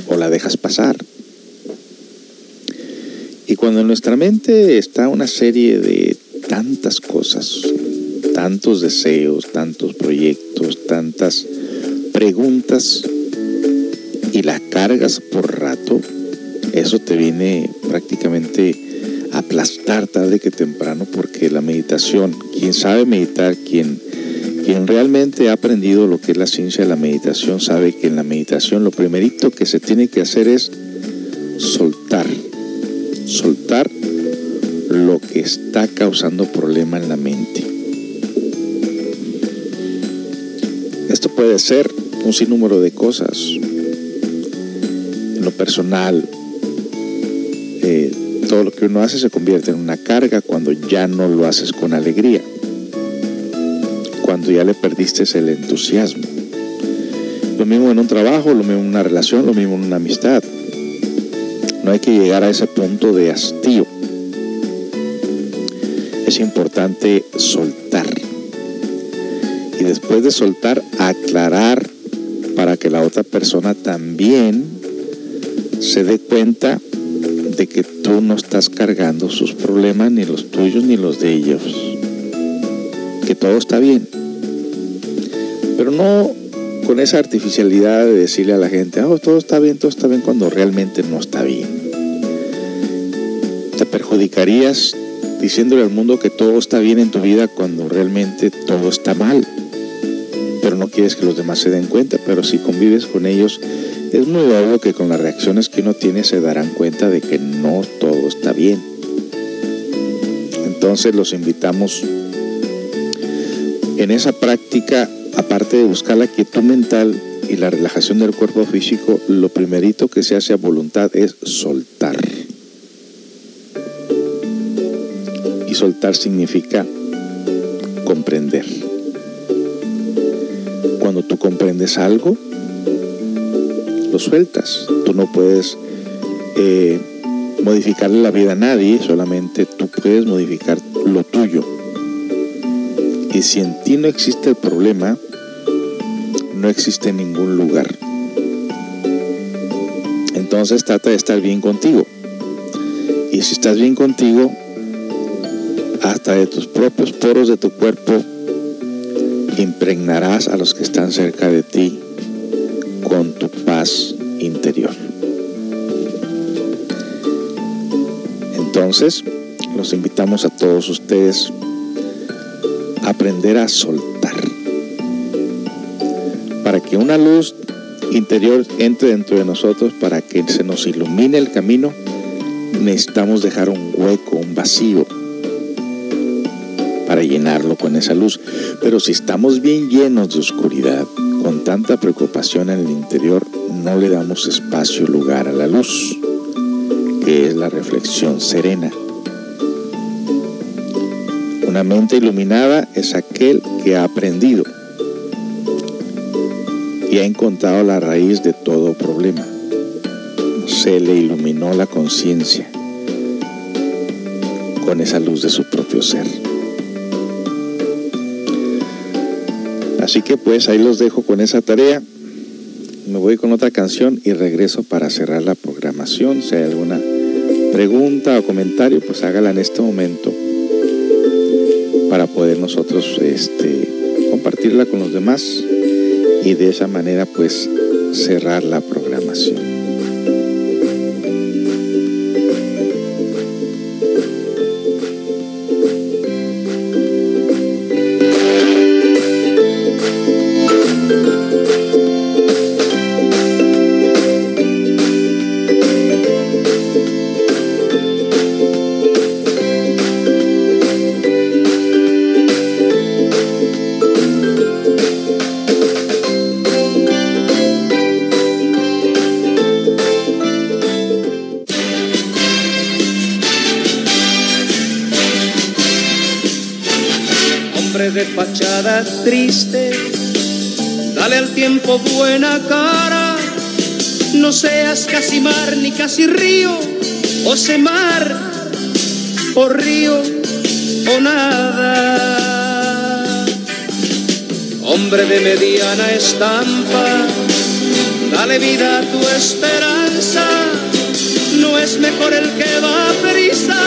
o la dejas pasar. Y cuando en nuestra mente está una serie de tantas cosas, tantos deseos, tantos proyectos, tantas preguntas, y la cargas por rato, eso te viene prácticamente a aplastar tarde que temprano, porque la meditación, quien sabe meditar, quien, quien realmente ha aprendido lo que es la ciencia de la meditación, sabe que en la meditación lo primerito que se tiene que hacer es soltar, soltar lo que está causando problema en la mente. Esto puede ser un sinnúmero de cosas. Personal, eh, todo lo que uno hace se convierte en una carga cuando ya no lo haces con alegría, cuando ya le perdiste el entusiasmo. Lo mismo en un trabajo, lo mismo en una relación, lo mismo en una amistad. No hay que llegar a ese punto de hastío. Es importante soltar. Y después de soltar, aclarar para que la otra persona también se dé cuenta de que tú no estás cargando sus problemas, ni los tuyos ni los de ellos. Que todo está bien. Pero no, con esa artificialidad de decirle a la gente, oh, todo está bien, todo está bien, cuando realmente no está bien. Te perjudicarías diciéndole al mundo que todo está bien en tu vida cuando realmente todo está mal. Pero no quieres que los demás se den cuenta, pero si convives con ellos, es muy obvio que con las reacciones que uno tiene se darán cuenta de que no todo está bien. Entonces los invitamos en esa práctica, aparte de buscar la quietud mental y la relajación del cuerpo físico, lo primerito que se hace a voluntad es soltar. Y soltar significa comprender. Cuando tú comprendes algo, lo sueltas. Tú no puedes eh, modificarle la vida a nadie, solamente tú puedes modificar lo tuyo. Y si en ti no existe el problema, no existe en ningún lugar. Entonces trata de estar bien contigo. Y si estás bien contigo, hasta de tus propios poros de tu cuerpo, impregnarás a los que están cerca de ti interior. Entonces, los invitamos a todos ustedes a aprender a soltar. Para que una luz interior entre dentro de nosotros, para que se nos ilumine el camino, necesitamos dejar un hueco, un vacío, para llenarlo con esa luz. Pero si estamos bien llenos de oscuridad, con tanta preocupación en el interior, no le damos espacio, lugar a la luz, que es la reflexión serena. Una mente iluminada es aquel que ha aprendido y ha encontrado la raíz de todo problema. Se le iluminó la conciencia con esa luz de su propio ser. Así que pues ahí los dejo con esa tarea. Voy con otra canción y regreso para cerrar la programación. Si hay alguna pregunta o comentario, pues hágala en este momento para poder nosotros este, compartirla con los demás y de esa manera pues cerrar la programación. Triste, dale al tiempo buena cara. No seas casi mar ni casi río, o se mar o río o nada. Hombre de mediana estampa, dale vida a tu esperanza. No es mejor el que va a prisa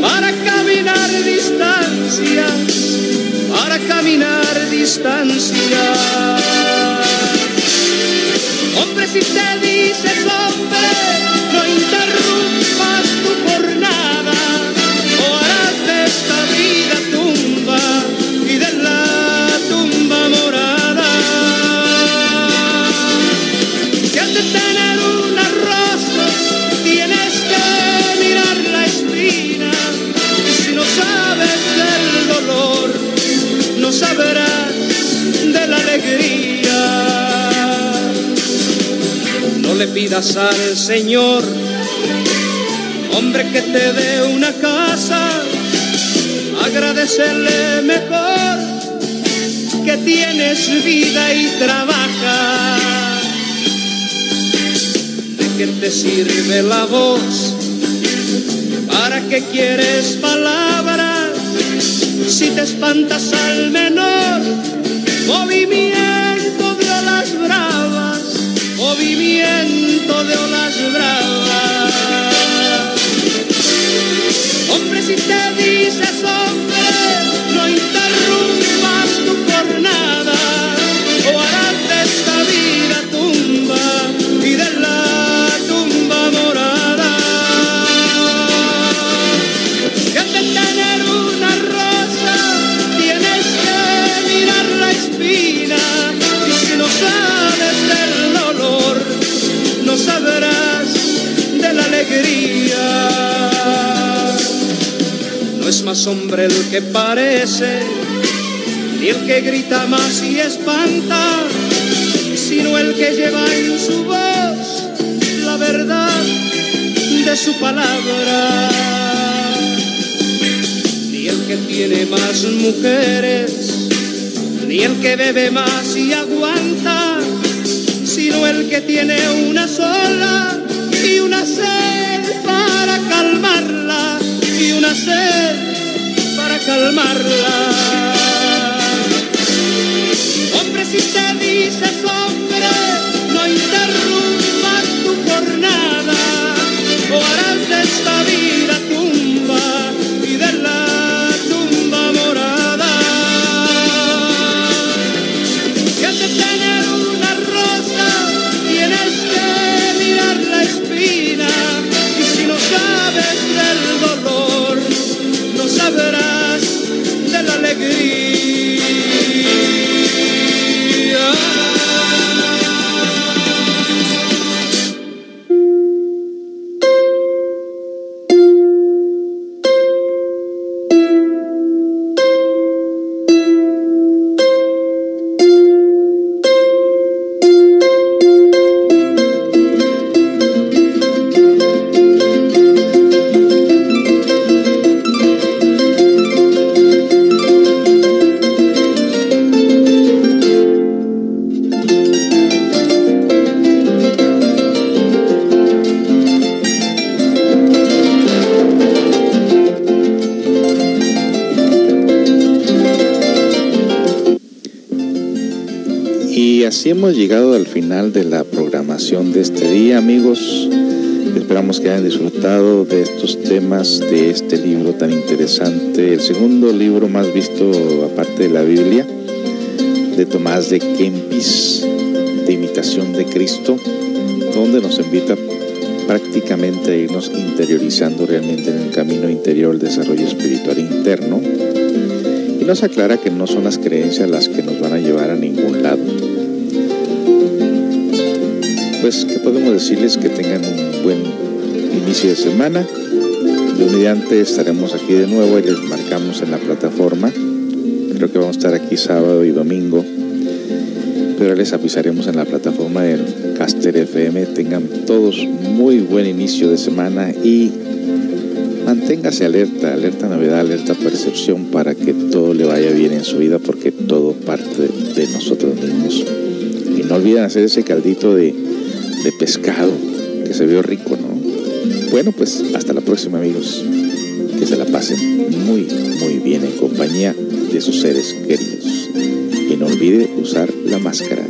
para caminar distancia, para caminar distancia. Hombre, si te dices hombre, no interrumpas tu le pidas al Señor, hombre, que te dé una casa. Agradecerle mejor que tienes vida y trabaja. ¿De qué te sirve la voz? ¿Para qué quieres palabras? Si te espantas al menor movimiento de olas bravas, movimiento de olas bravas. Hombre, si te dices hombre, no interrumpas es más hombre el que parece, ni el que grita más y espanta, sino el que lleva en su voz la verdad de su palabra. Ni el que tiene más mujeres, ni el que bebe más y aguanta, sino el que tiene una sola y una sed para calmarla y una sed para calmarla. Hombre, si te dices hombre, no interrumpas tu jornada o harás de esta vida hemos llegado al final de la programación de este día, amigos. Esperamos que hayan disfrutado de estos temas, de este libro tan interesante, el segundo libro más visto aparte de la Biblia, de Tomás de Kempis, de imitación de Cristo, donde nos invita prácticamente a irnos interiorizando realmente en el camino interior, el desarrollo espiritual interno, y nos aclara que no son las creencias las que nos van a llevar a ningún lado. Pues, ¿qué podemos decirles? Que tengan un buen inicio de semana. De mediante estaremos aquí de nuevo y les marcamos en la plataforma. Creo que vamos a estar aquí sábado y domingo. Pero les avisaremos en la plataforma de Caster FM. Tengan todos muy buen inicio de semana y manténgase alerta, alerta novedad, alerta percepción para que todo le vaya bien en su vida porque todo parte de nosotros mismos. Y no olviden hacer ese caldito de, de pescado que se vio rico, ¿no? Bueno, pues hasta la próxima amigos. Que se la pasen muy, muy bien en compañía de sus seres queridos. Y no olvide usar la máscara.